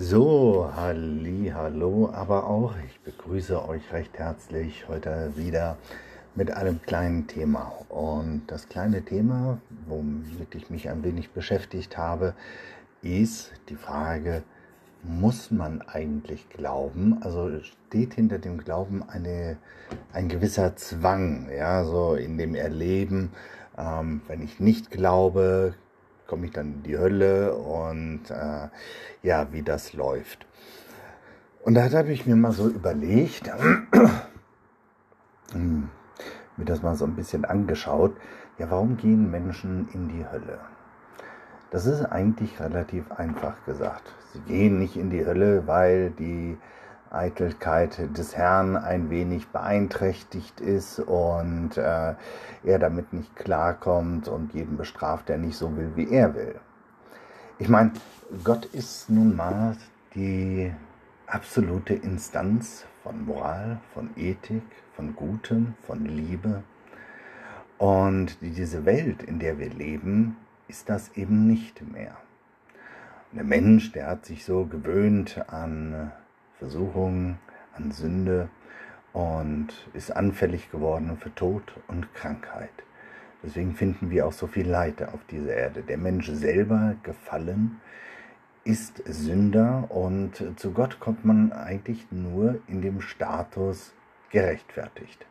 So, halli, hallo, aber auch ich begrüße euch recht herzlich heute wieder mit einem kleinen Thema. Und das kleine Thema, womit ich mich ein wenig beschäftigt habe, ist die Frage, muss man eigentlich glauben? Also steht hinter dem Glauben eine, ein gewisser Zwang, ja, so in dem Erleben, ähm, wenn ich nicht glaube, komme ich dann in die Hölle und äh, ja, wie das läuft. Und da habe ich mir mal so überlegt, hm, mir das mal so ein bisschen angeschaut, ja, warum gehen Menschen in die Hölle? Das ist eigentlich relativ einfach gesagt. Sie gehen nicht in die Hölle, weil die Eitelkeit des Herrn ein wenig beeinträchtigt ist und äh, er damit nicht klarkommt und jeden bestraft, der nicht so will, wie er will. Ich meine, Gott ist nun mal die absolute Instanz von Moral, von Ethik, von Gutem, von Liebe. Und diese Welt, in der wir leben, ist das eben nicht mehr. der Mensch, der hat sich so gewöhnt an Versuchungen, an Sünde und ist anfällig geworden für Tod und Krankheit. Deswegen finden wir auch so viel Leid auf dieser Erde. Der Mensch selber gefallen ist Sünder und zu Gott kommt man eigentlich nur in dem Status gerechtfertigt.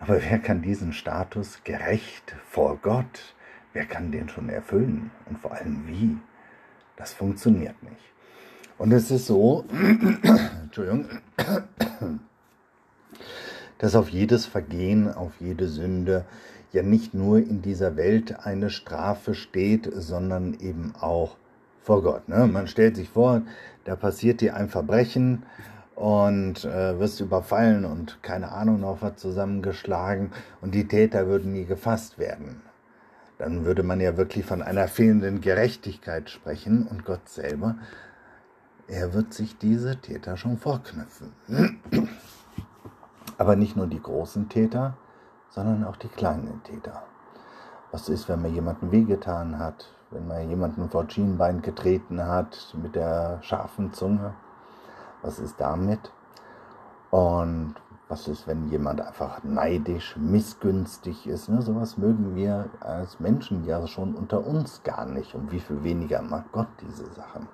Aber wer kann diesen Status gerecht vor Gott, wer kann den schon erfüllen und vor allem wie? Das funktioniert nicht. Und es ist so, Entschuldigung, dass auf jedes Vergehen, auf jede Sünde ja nicht nur in dieser Welt eine Strafe steht, sondern eben auch vor Gott. Ne? Man stellt sich vor, da passiert dir ein Verbrechen und äh, wirst überfallen und keine Ahnung noch was zusammengeschlagen und die Täter würden nie gefasst werden. Dann würde man ja wirklich von einer fehlenden Gerechtigkeit sprechen und Gott selber er wird sich diese Täter schon vorknüpfen. Aber nicht nur die großen Täter, sondern auch die kleinen Täter. Was ist, wenn man jemanden wehgetan hat, wenn man jemanden vor Schienbein getreten hat mit der scharfen Zunge? Was ist damit? Und was ist, wenn jemand einfach neidisch, missgünstig ist? Ne? Sowas mögen wir als Menschen ja schon unter uns gar nicht. Und wie viel weniger mag Gott diese Sachen?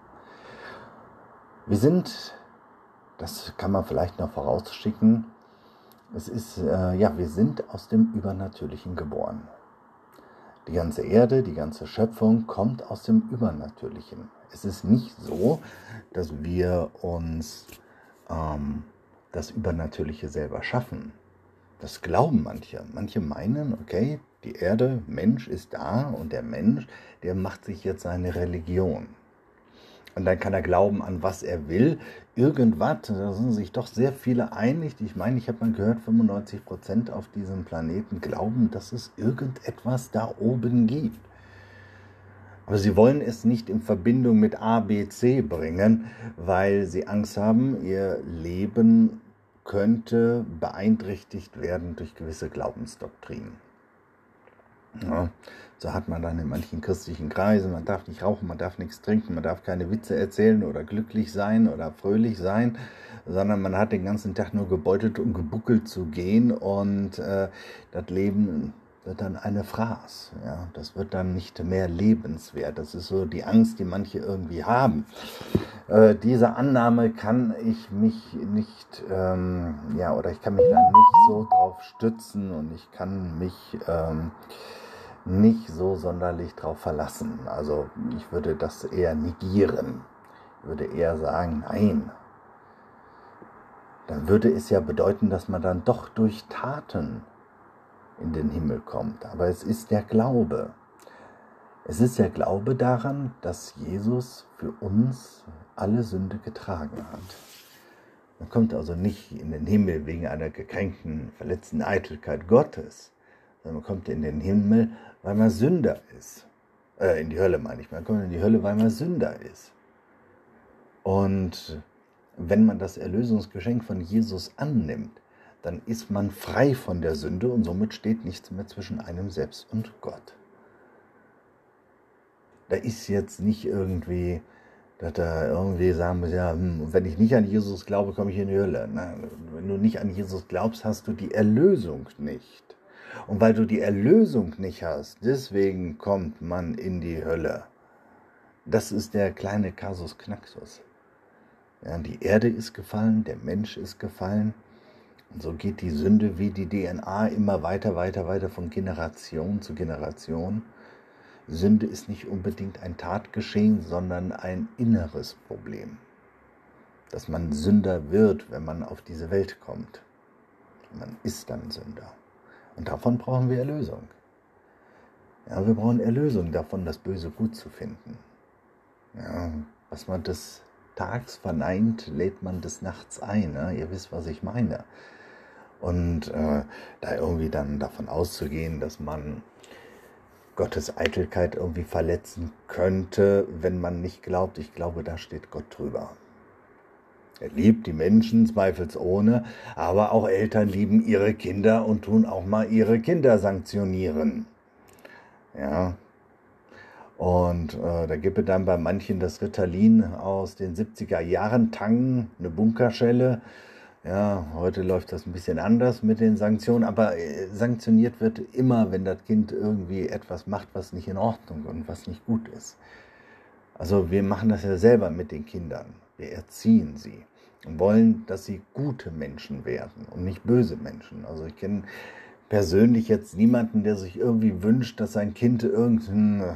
Wir sind, das kann man vielleicht noch vorausschicken, es ist, äh, ja, wir sind aus dem Übernatürlichen geboren. Die ganze Erde, die ganze Schöpfung kommt aus dem Übernatürlichen. Es ist nicht so, dass wir uns ähm, das Übernatürliche selber schaffen. Das glauben manche. Manche meinen, okay, die Erde, Mensch ist da und der Mensch, der macht sich jetzt seine Religion. Und dann kann er glauben, an was er will. Irgendwas, da sind sich doch sehr viele einig. Ich meine, ich habe mal gehört, 95 Prozent auf diesem Planeten glauben, dass es irgendetwas da oben gibt. Aber sie wollen es nicht in Verbindung mit A, B, C bringen, weil sie Angst haben, ihr Leben könnte beeinträchtigt werden durch gewisse Glaubensdoktrinen. Ja, so hat man dann in manchen christlichen Kreisen, man darf nicht rauchen, man darf nichts trinken, man darf keine Witze erzählen oder glücklich sein oder fröhlich sein, sondern man hat den ganzen Tag nur gebeutelt und gebuckelt zu gehen und äh, das Leben wird dann eine Fraß. Ja? Das wird dann nicht mehr lebenswert. Das ist so die Angst, die manche irgendwie haben. Äh, diese Annahme kann ich mich nicht, ähm, ja, oder ich kann mich da nicht so drauf stützen und ich kann mich ähm, nicht so sonderlich drauf verlassen. Also ich würde das eher negieren. Ich würde eher sagen, nein. Dann würde es ja bedeuten, dass man dann doch durch Taten in den Himmel kommt. Aber es ist der Glaube. Es ist der Glaube daran, dass Jesus für uns alle Sünde getragen hat. Man kommt also nicht in den Himmel wegen einer gekränkten, verletzten Eitelkeit Gottes, man kommt in den Himmel, weil man Sünder ist. Äh, in die Hölle meine ich. Man kommt in die Hölle, weil man Sünder ist. Und wenn man das Erlösungsgeschenk von Jesus annimmt, dann ist man frei von der Sünde und somit steht nichts mehr zwischen einem selbst und Gott. Da ist jetzt nicht irgendwie dass er irgendwie sagen muss, ja, hm, wenn ich nicht an Jesus glaube, komme ich in die Hölle. Na, wenn du nicht an Jesus glaubst, hast du die Erlösung nicht. Und weil du die Erlösung nicht hast, deswegen kommt man in die Hölle. Das ist der kleine Kasus Knaxus. Ja, die Erde ist gefallen, der Mensch ist gefallen. Und so geht die Sünde wie die DNA immer weiter, weiter, weiter von Generation zu Generation. Sünde ist nicht unbedingt ein Tatgeschehen, sondern ein inneres Problem. Dass man Sünder wird, wenn man auf diese Welt kommt. Man ist dann Sünder. Und davon brauchen wir Erlösung. Ja, wir brauchen Erlösung davon, das Böse gut zu finden. Ja, was man des Tags verneint, lädt man des Nachts ein. Ne? Ihr wisst, was ich meine. Und äh, da irgendwie dann davon auszugehen, dass man Gottes Eitelkeit irgendwie verletzen könnte, wenn man nicht glaubt. Ich glaube, da steht Gott drüber. Er liebt die Menschen zweifelsohne, aber auch Eltern lieben ihre Kinder und tun auch mal ihre Kinder sanktionieren. Ja. Und äh, da gibt es dann bei manchen das Ritalin aus den 70er Jahren, Tangen, eine Bunkerschelle, ja, heute läuft das ein bisschen anders mit den Sanktionen, aber äh, sanktioniert wird immer, wenn das Kind irgendwie etwas macht, was nicht in Ordnung und was nicht gut ist. Also wir machen das ja selber mit den Kindern. Wir erziehen sie und wollen, dass sie gute Menschen werden und nicht böse Menschen. Also ich kenne persönlich jetzt niemanden, der sich irgendwie wünscht, dass sein Kind irgendein äh,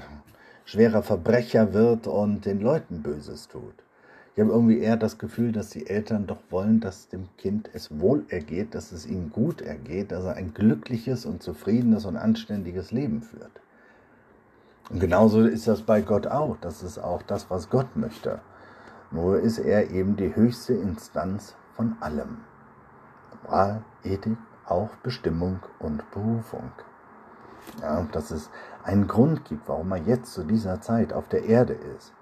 schwerer Verbrecher wird und den Leuten Böses tut. Ich habe irgendwie eher das Gefühl, dass die Eltern doch wollen, dass dem Kind es wohl ergeht, dass es ihm gut ergeht, dass er ein glückliches und zufriedenes und anständiges Leben führt. Und genauso ist das bei Gott auch. Das ist auch das, was Gott möchte. Nur ist er eben die höchste Instanz von allem. Moral, Ethik, auch Bestimmung und Berufung. Ja, dass es einen Grund gibt, warum er jetzt zu dieser Zeit auf der Erde ist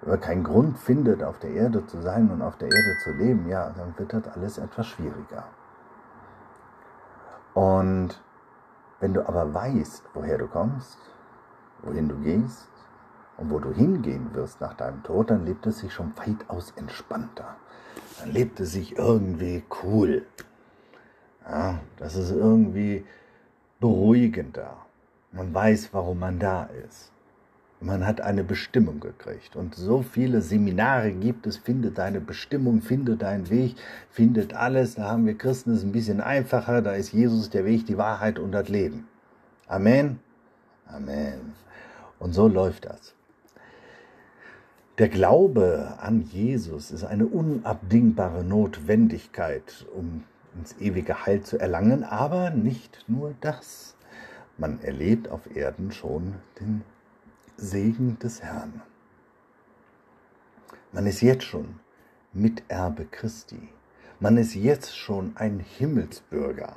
wenn man keinen Grund findet, auf der Erde zu sein und auf der Erde zu leben, ja, dann wird das alles etwas schwieriger. Und wenn du aber weißt, woher du kommst, wohin du gehst und wo du hingehen wirst nach deinem Tod, dann lebt es sich schon weitaus entspannter. Dann lebt es sich irgendwie cool. Ja, das ist irgendwie beruhigender. Man weiß, warum man da ist. Man hat eine Bestimmung gekriegt. Und so viele Seminare gibt es, finde deine Bestimmung, finde deinen Weg, findet alles. Da haben wir Christen es ein bisschen einfacher. Da ist Jesus der Weg, die Wahrheit und das Leben. Amen. Amen. Und so läuft das. Der Glaube an Jesus ist eine unabdingbare Notwendigkeit, um ins ewige Heil zu erlangen, aber nicht nur das. Man erlebt auf Erden schon den Segen des Herrn. Man ist jetzt schon Miterbe Christi. Man ist jetzt schon ein Himmelsbürger.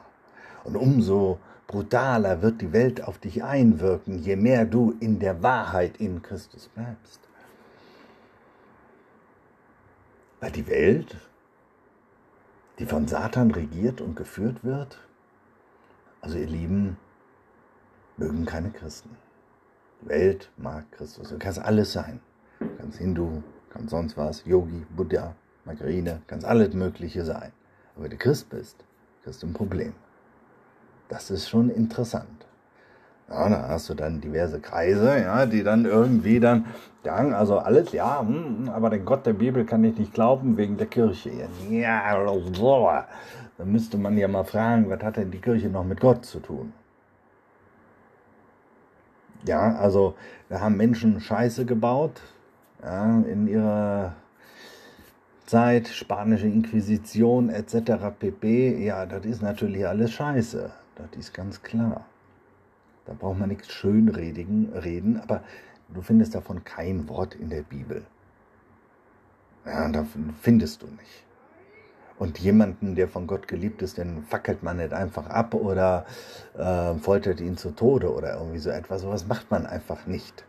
Und umso brutaler wird die Welt auf dich einwirken, je mehr du in der Wahrheit in Christus bleibst. Weil die Welt, die von Satan regiert und geführt wird, also ihr Lieben, mögen keine Christen. Welt mag Christus. Du kannst alles sein. Du kannst Hindu, kannst sonst was, Yogi, Buddha, Margarine, kannst alles Mögliche sein. Aber wenn du Christ bist, hast du ein Problem. Das ist schon interessant. Ja, da hast du dann diverse Kreise, ja, die dann irgendwie dann sagen, also alles, ja, hm, aber den Gott der Bibel kann ich nicht glauben wegen der Kirche. Ja, so. Dann müsste man ja mal fragen, was hat denn die Kirche noch mit Gott zu tun? Ja, also da haben Menschen Scheiße gebaut ja, in ihrer Zeit, spanische Inquisition etc. pp. Ja, das ist natürlich alles Scheiße. Das ist ganz klar. Da braucht man nichts schönredigen reden, aber du findest davon kein Wort in der Bibel. Ja, da findest du nicht. Und jemanden, der von Gott geliebt ist, den fackelt man nicht einfach ab oder äh, foltert ihn zu Tode oder irgendwie so etwas. Sowas macht man einfach nicht.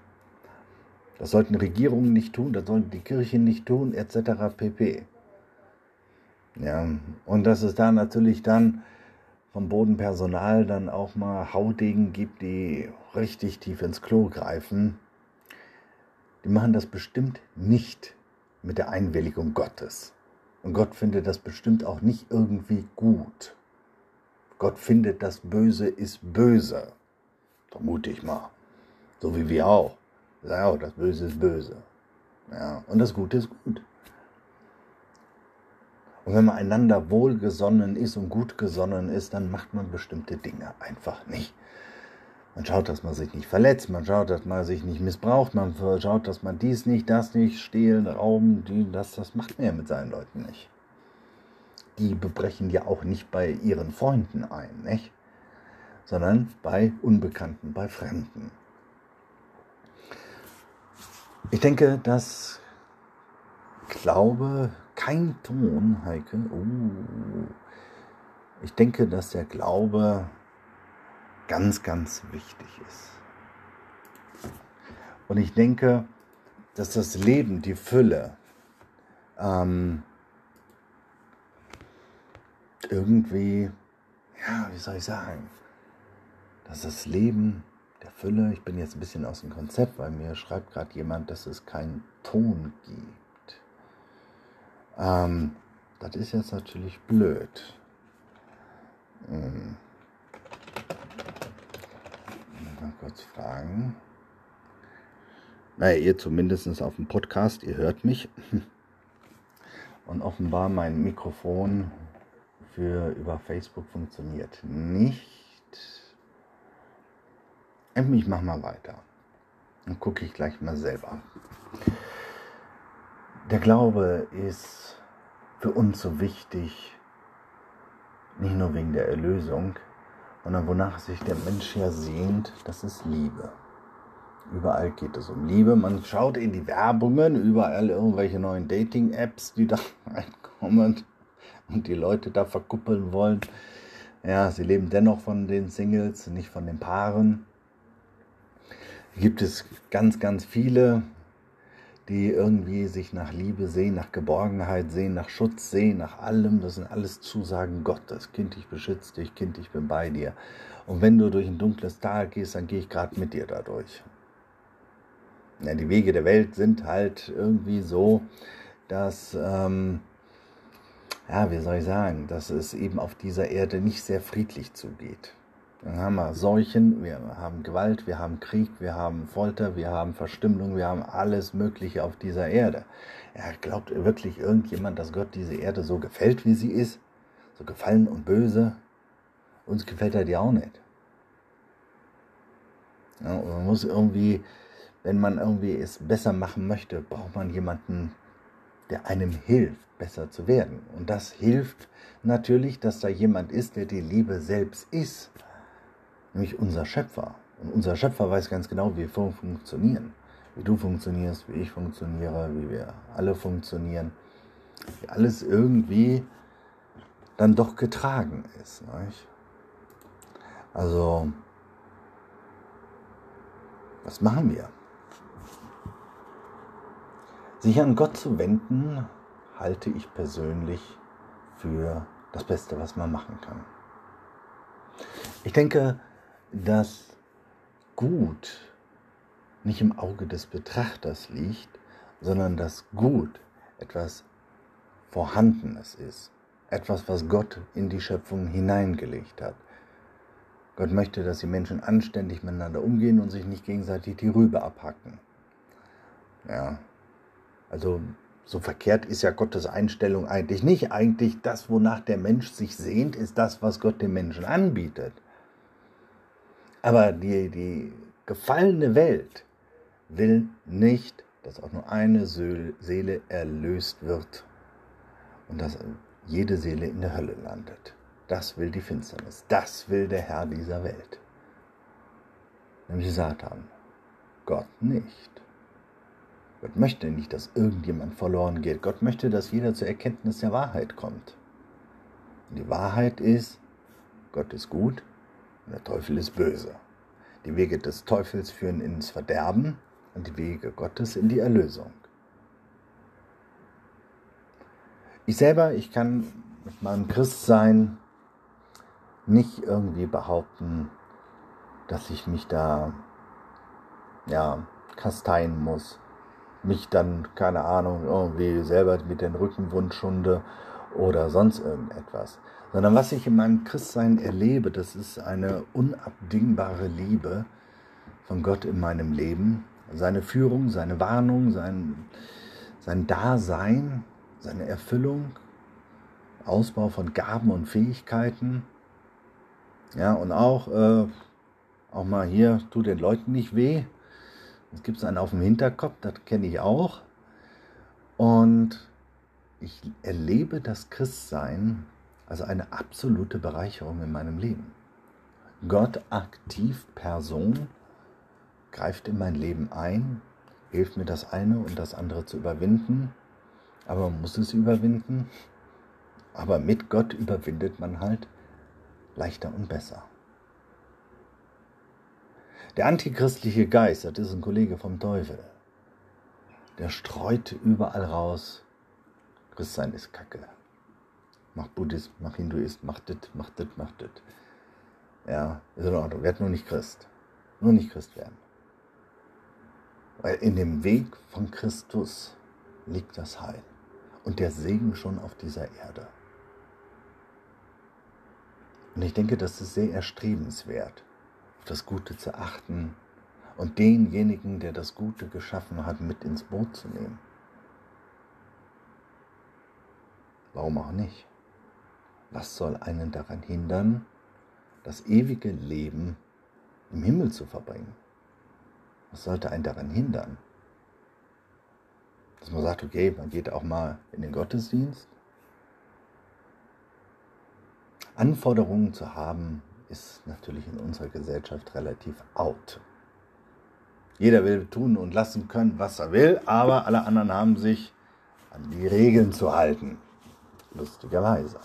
Das sollten Regierungen nicht tun, das sollten die Kirchen nicht tun, etc. pp. Ja, und dass es da natürlich dann vom Bodenpersonal dann auch mal Haudegen gibt, die richtig tief ins Klo greifen. die machen das bestimmt nicht mit der Einwilligung Gottes. Und Gott findet das bestimmt auch nicht irgendwie gut. Gott findet, das Böse ist böse. Vermute ich mal. So wie wir auch. Ja, das Böse ist böse. Ja, und das Gute ist gut. Und wenn man einander wohlgesonnen ist und gut gesonnen ist, dann macht man bestimmte Dinge einfach nicht. Man schaut, dass man sich nicht verletzt, man schaut, dass man sich nicht missbraucht, man schaut, dass man dies nicht, das nicht, stehlen, rauben, die, das, das macht man ja mit seinen Leuten nicht. Die bebrechen ja auch nicht bei ihren Freunden ein, nicht? sondern bei Unbekannten, bei Fremden. Ich denke, dass Glaube kein Ton, Heike. Uh, ich denke, dass der Glaube ganz, ganz wichtig ist. Und ich denke, dass das Leben, die Fülle, ähm, irgendwie, ja, wie soll ich sagen, dass das Leben der Fülle, ich bin jetzt ein bisschen aus dem Konzept, weil mir schreibt gerade jemand, dass es keinen Ton gibt. Ähm, das ist jetzt natürlich blöd. Hm. Mal kurz fragen. Naja, ihr zumindest auf dem Podcast, ihr hört mich. Und offenbar mein Mikrofon für über Facebook funktioniert nicht. Ich mach mal weiter. Dann gucke ich gleich mal selber. Der Glaube ist für uns so wichtig, nicht nur wegen der Erlösung, sondern wonach sich der Mensch ja sehnt, das ist Liebe. Überall geht es um Liebe. Man schaut in die Werbungen, überall irgendwelche neuen Dating-Apps, die da reinkommen und die Leute da verkuppeln wollen. Ja, sie leben dennoch von den Singles, nicht von den Paaren. Gibt es ganz, ganz viele, die irgendwie sich nach Liebe sehen, nach Geborgenheit sehen, nach Schutz sehen, nach allem. Das sind alles Zusagen Gottes. Kind, ich beschütze dich, Kind, ich bin bei dir. Und wenn du durch ein dunkles Tal gehst, dann gehe ich gerade mit dir dadurch. Ja, die Wege der Welt sind halt irgendwie so, dass, ähm, ja, wie soll ich sagen, dass es eben auf dieser Erde nicht sehr friedlich zugeht. Dann haben wir Seuchen, wir haben Gewalt, wir haben Krieg, wir haben Folter, wir haben Verstümmelung, wir haben alles Mögliche auf dieser Erde. Ja, glaubt wirklich irgendjemand, dass Gott diese Erde so gefällt, wie sie ist? So gefallen und böse? Uns gefällt er die auch nicht. Ja, man muss irgendwie, wenn man irgendwie es besser machen möchte, braucht man jemanden, der einem hilft, besser zu werden. Und das hilft natürlich, dass da jemand ist, der die Liebe selbst ist nämlich unser Schöpfer. Und unser Schöpfer weiß ganz genau, wie wir funktionieren. Wie du funktionierst, wie ich funktioniere, wie wir alle funktionieren. Wie alles irgendwie dann doch getragen ist. Nicht? Also, was machen wir? Sich an Gott zu wenden, halte ich persönlich für das Beste, was man machen kann. Ich denke, dass Gut nicht im Auge des Betrachters liegt, sondern dass Gut etwas Vorhandenes ist, etwas, was Gott in die Schöpfung hineingelegt hat. Gott möchte, dass die Menschen anständig miteinander umgehen und sich nicht gegenseitig die Rübe abhacken. Ja, also so verkehrt ist ja Gottes Einstellung eigentlich nicht. Eigentlich das, wonach der Mensch sich sehnt, ist das, was Gott dem Menschen anbietet. Aber die, die gefallene Welt will nicht, dass auch nur eine Seele erlöst wird und dass jede Seele in der Hölle landet. Das will die Finsternis. Das will der Herr dieser Welt. Nämlich Satan. Gott nicht. Gott möchte nicht, dass irgendjemand verloren geht. Gott möchte, dass jeder zur Erkenntnis der Wahrheit kommt. Und die Wahrheit ist, Gott ist gut der Teufel ist böse. Die Wege des Teufels führen ins Verderben und die Wege Gottes in die Erlösung. Ich selber, ich kann mit meinem Christsein nicht irgendwie behaupten, dass ich mich da ja, kasteien muss mich dann, keine Ahnung, irgendwie selber mit den Rückenwund schunde oder sonst irgendetwas. Sondern was ich in meinem Christsein erlebe, das ist eine unabdingbare Liebe von Gott in meinem Leben. Seine Führung, seine Warnung, sein, sein Dasein, seine Erfüllung, Ausbau von Gaben und Fähigkeiten. Ja, und auch, äh, auch mal hier, tut den Leuten nicht weh. Es gibt einen auf dem Hinterkopf, das kenne ich auch. Und ich erlebe das Christsein als eine absolute Bereicherung in meinem Leben. Gott aktiv Person greift in mein Leben ein, hilft mir das eine und das andere zu überwinden, aber man muss es überwinden. Aber mit Gott überwindet man halt leichter und besser. Der antichristliche Geist, das ist ein Kollege vom Teufel, der streut überall raus, Christsein ist Kacke. Mach Buddhismus, mach Hinduist, mach das, mach das, mach das. Ja, ist in Ordnung, werd nur nicht Christ. Nur nicht Christ werden. Weil in dem Weg von Christus liegt das Heil und der Segen schon auf dieser Erde. Und ich denke, das ist sehr erstrebenswert auf das Gute zu achten und denjenigen, der das Gute geschaffen hat, mit ins Boot zu nehmen. Warum auch nicht? Was soll einen daran hindern, das ewige Leben im Himmel zu verbringen? Was sollte einen daran hindern? Dass man sagt, okay, man geht auch mal in den Gottesdienst. Anforderungen zu haben, ist natürlich in unserer Gesellschaft relativ out. Jeder will tun und lassen können, was er will, aber alle anderen haben sich an die Regeln zu halten. Lustigerweise.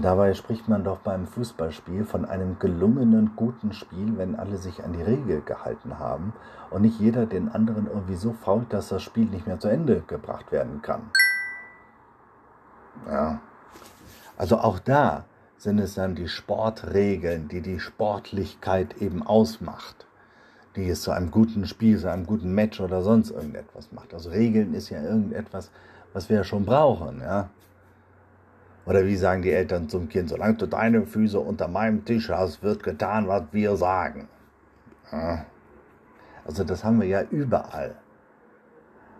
Dabei spricht man doch beim Fußballspiel von einem gelungenen, guten Spiel, wenn alle sich an die Regel gehalten haben und nicht jeder den anderen irgendwie so fault, dass das Spiel nicht mehr zu Ende gebracht werden kann. Ja. Also auch da sind es dann die Sportregeln, die die Sportlichkeit eben ausmacht, die es zu einem guten Spiel, zu einem guten Match oder sonst irgendetwas macht. Also Regeln ist ja irgendetwas, was wir ja schon brauchen, ja. Oder wie sagen die Eltern zum Kind, solange du deine Füße unter meinem Tisch hast, wird getan, was wir sagen. Ja. Also das haben wir ja überall.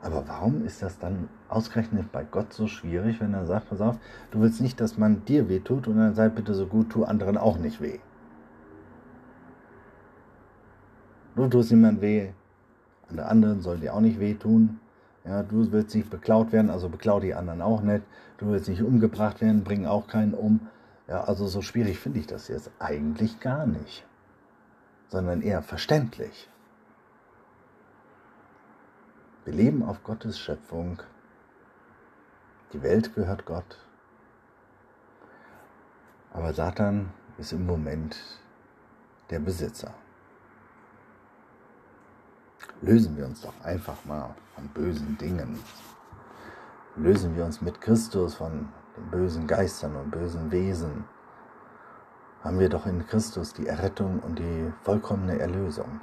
Aber warum ist das dann ausgerechnet bei Gott so schwierig, wenn er sagt, pass auf, du willst nicht, dass man dir weh tut und dann sei bitte so gut, tu anderen auch nicht weh. Du tust niemand weh, andere anderen sollen dir auch nicht weh tun. Ja, du willst nicht beklaut werden, also beklau die anderen auch nicht. Du willst nicht umgebracht werden, bring auch keinen um. Ja, also so schwierig finde ich das jetzt eigentlich gar nicht, sondern eher verständlich. Wir leben auf Gottes Schöpfung. Die Welt gehört Gott. Aber Satan ist im Moment der Besitzer. Lösen wir uns doch einfach mal von bösen Dingen. Lösen wir uns mit Christus von den bösen Geistern und bösen Wesen. Haben wir doch in Christus die Errettung und die vollkommene Erlösung.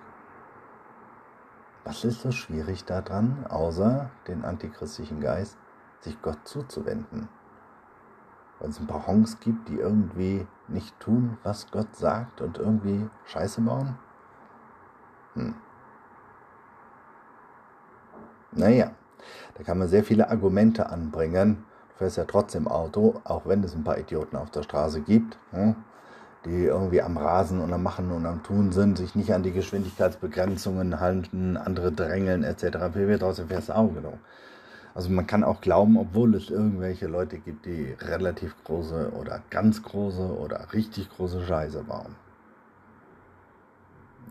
Was ist so schwierig daran, außer den antichristlichen Geist, sich Gott zuzuwenden? Weil es ein paar Honks gibt, die irgendwie nicht tun, was Gott sagt und irgendwie Scheiße bauen? Hm. Naja, da kann man sehr viele Argumente anbringen. Du fährst ja trotzdem Auto, auch wenn es ein paar Idioten auf der Straße gibt. Hm? die irgendwie am Rasen und am Machen und am Tun sind, sich nicht an die Geschwindigkeitsbegrenzungen halten, andere drängeln etc. pp. Trotzdem fährst du genau. Also man kann auch glauben, obwohl es irgendwelche Leute gibt, die relativ große oder ganz große oder richtig große Scheiße bauen.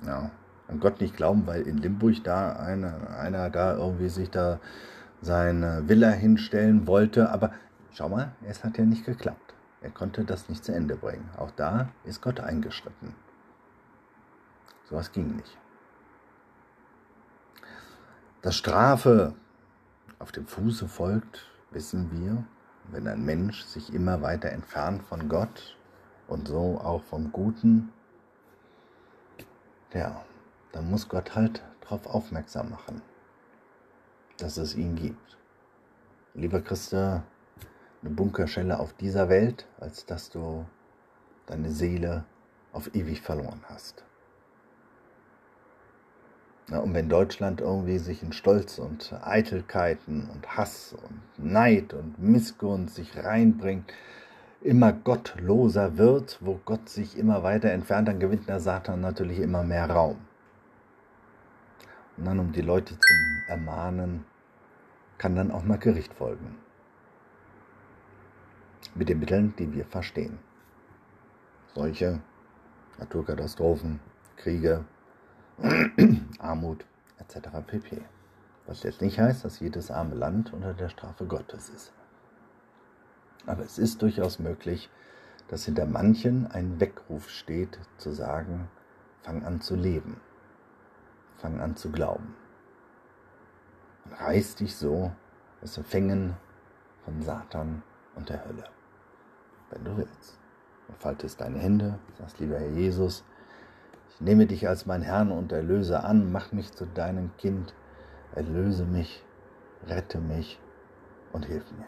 Ja, an Gott nicht glauben, weil in Limburg da einer, einer da irgendwie sich da seine Villa hinstellen wollte, aber schau mal, es hat ja nicht geklappt. Er konnte das nicht zu Ende bringen. Auch da ist Gott eingeschritten. Sowas ging nicht. Dass Strafe auf dem Fuße folgt, wissen wir, wenn ein Mensch sich immer weiter entfernt von Gott und so auch vom Guten, ja, dann muss Gott halt darauf aufmerksam machen. dass es ihn gibt. Lieber du eine Bunkerschelle auf dieser Welt, als dass du deine Seele auf ewig verloren hast. Ja, und wenn Deutschland irgendwie sich in Stolz und Eitelkeiten und Hass und Neid und Missgunst sich reinbringt, immer gottloser wird, wo Gott sich immer weiter entfernt, dann gewinnt der Satan natürlich immer mehr Raum. Dann, um die Leute zu ermahnen, kann dann auch mal Gericht folgen. Mit den Mitteln, die wir verstehen. Solche Naturkatastrophen, Kriege, Armut etc. pp. Was jetzt nicht heißt, dass jedes arme Land unter der Strafe Gottes ist. Aber es ist durchaus möglich, dass hinter manchen ein Weckruf steht, zu sagen, fang an zu leben, fang an zu glauben. Und reiß dich so aus den Fängen von Satan und der Hölle, wenn du willst. Und faltest deine Hände, sagst, lieber Herr Jesus, ich nehme dich als mein Herrn und Erlöser an, mach mich zu deinem Kind, erlöse mich, rette mich und hilf mir.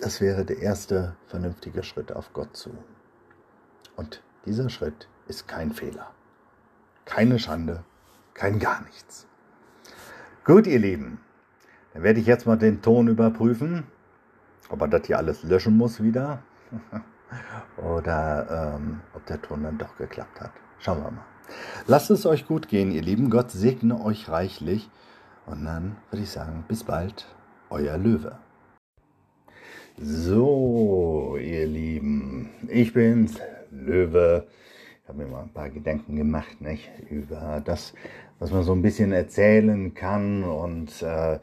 Das wäre der erste vernünftige Schritt auf Gott zu. Und dieser Schritt ist kein Fehler. Keine Schande, kein gar nichts. Gut, ihr Lieben, dann werde ich jetzt mal den Ton überprüfen, ob er das hier alles löschen muss wieder oder ähm, ob der Ton dann doch geklappt hat. Schauen wir mal. Lasst es euch gut gehen, ihr Lieben. Gott segne euch reichlich. Und dann würde ich sagen, bis bald, euer Löwe. So, ihr Lieben, ich bin's, Löwe. Habe mir mal ein paar Gedanken gemacht, nicht, über das, was man so ein bisschen erzählen kann und äh,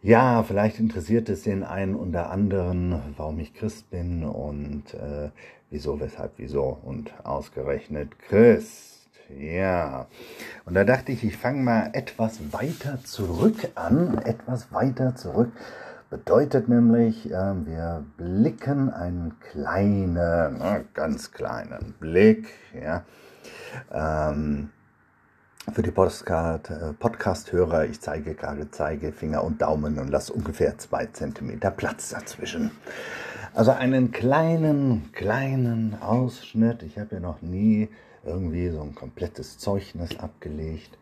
ja, vielleicht interessiert es den einen oder anderen, warum ich Christ bin und äh, wieso, weshalb, wieso und ausgerechnet Christ. Ja, und da dachte ich, ich fange mal etwas weiter zurück an, etwas weiter zurück Bedeutet nämlich, äh, wir blicken einen kleinen, ne, ganz kleinen Blick, ja, ähm, für die äh, Podcast-Hörer, ich zeige gerade Zeigefinger und Daumen und lasse ungefähr zwei Zentimeter Platz dazwischen. Also einen kleinen, kleinen Ausschnitt. Ich habe ja noch nie irgendwie so ein komplettes Zeugnis abgelegt.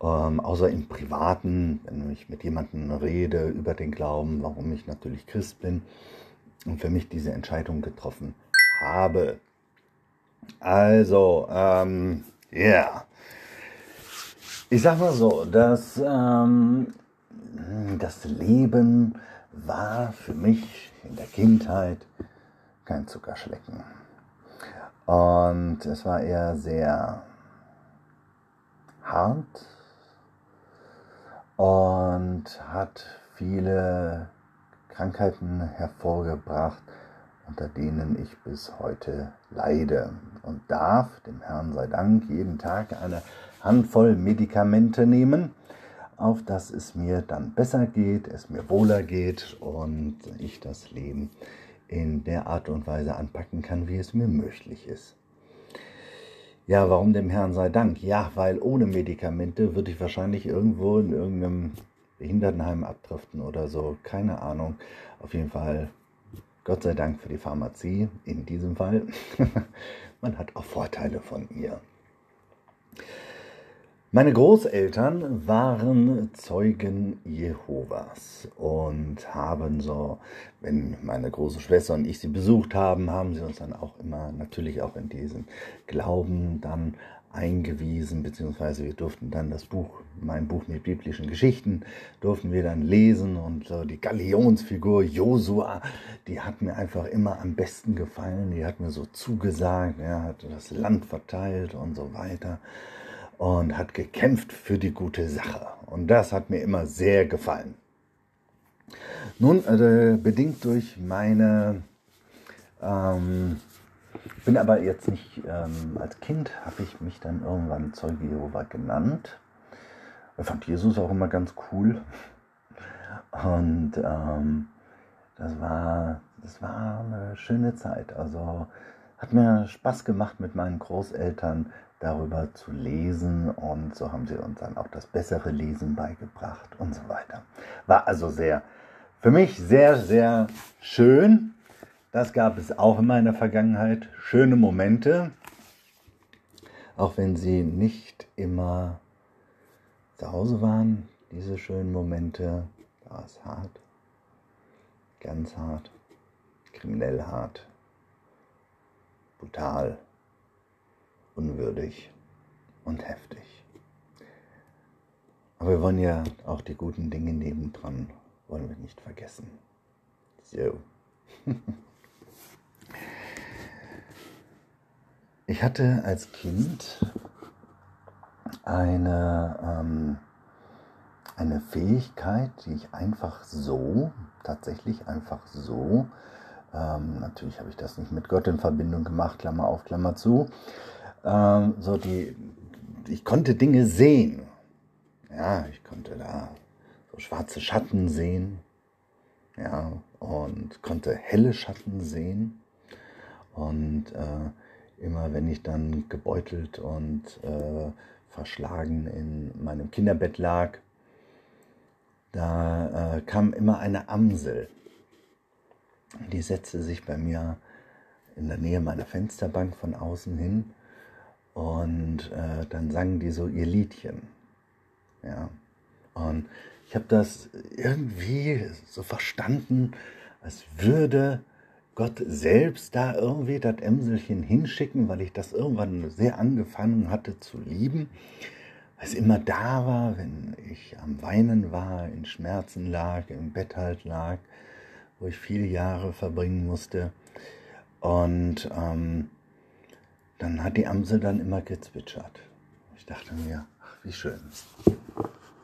Ähm, außer im Privaten, wenn ich mit jemandem rede über den Glauben, warum ich natürlich Christ bin und für mich diese Entscheidung getroffen habe. Also, ähm, ja. Yeah. Ich sag mal so, dass ähm, das Leben war für mich in der Kindheit kein Zuckerschlecken. Und es war eher sehr hart, und hat viele Krankheiten hervorgebracht, unter denen ich bis heute leide und darf, dem Herrn sei Dank, jeden Tag eine Handvoll Medikamente nehmen, auf dass es mir dann besser geht, es mir wohler geht und ich das Leben in der Art und Weise anpacken kann, wie es mir möglich ist. Ja, warum dem Herrn sei Dank? Ja, weil ohne Medikamente würde ich wahrscheinlich irgendwo in irgendeinem Behindertenheim abdriften oder so. Keine Ahnung. Auf jeden Fall, Gott sei Dank für die Pharmazie in diesem Fall. Man hat auch Vorteile von ihr. Meine Großeltern waren Zeugen Jehovas und haben so, wenn meine große Schwester und ich sie besucht haben, haben sie uns dann auch immer natürlich auch in diesen Glauben dann eingewiesen, beziehungsweise wir durften dann das Buch, mein Buch mit biblischen Geschichten, durften wir dann lesen und so die Galionsfigur Josua, die hat mir einfach immer am besten gefallen, die hat mir so zugesagt, er hat das Land verteilt und so weiter und hat gekämpft für die gute Sache. Und das hat mir immer sehr gefallen. Nun, äh, bedingt durch meine, ähm, bin aber jetzt nicht, ähm, als Kind habe ich mich dann irgendwann Zeuge Jehova genannt. Ich fand Jesus auch immer ganz cool. Und ähm, das, war, das war eine schöne Zeit. Also hat mir Spaß gemacht, mit meinen Großeltern darüber zu lesen und so haben sie uns dann auch das bessere Lesen beigebracht und so weiter. War also sehr, für mich sehr, sehr schön. Das gab es auch in meiner Vergangenheit. Schöne Momente, auch wenn sie nicht immer zu Hause waren, diese schönen Momente, war es hart, ganz hart, kriminell hart, brutal unwürdig und heftig. Aber wir wollen ja auch die guten Dinge nebendran, wollen wir nicht vergessen. So. Ich hatte als Kind eine, ähm, eine Fähigkeit, die ich einfach so, tatsächlich einfach so, ähm, natürlich habe ich das nicht mit Gott in Verbindung gemacht, Klammer auf, Klammer zu, ähm, so die, ich konnte Dinge sehen. Ja, ich konnte da so schwarze Schatten sehen. Ja, und konnte helle Schatten sehen. Und äh, immer wenn ich dann gebeutelt und äh, verschlagen in meinem Kinderbett lag, da äh, kam immer eine Amsel. Die setzte sich bei mir in der Nähe meiner Fensterbank von außen hin und äh, dann sangen die so ihr Liedchen. Ja. Und ich habe das irgendwie so verstanden, als würde Gott selbst da irgendwie das Emselchen hinschicken, weil ich das irgendwann sehr angefangen hatte zu lieben, weil es immer da war, wenn ich am Weinen war, in Schmerzen lag, im Bett halt lag, wo ich viele Jahre verbringen musste. Und ähm, dann hat die Amsel dann immer gezwitschert. Ich dachte mir, ach, wie schön.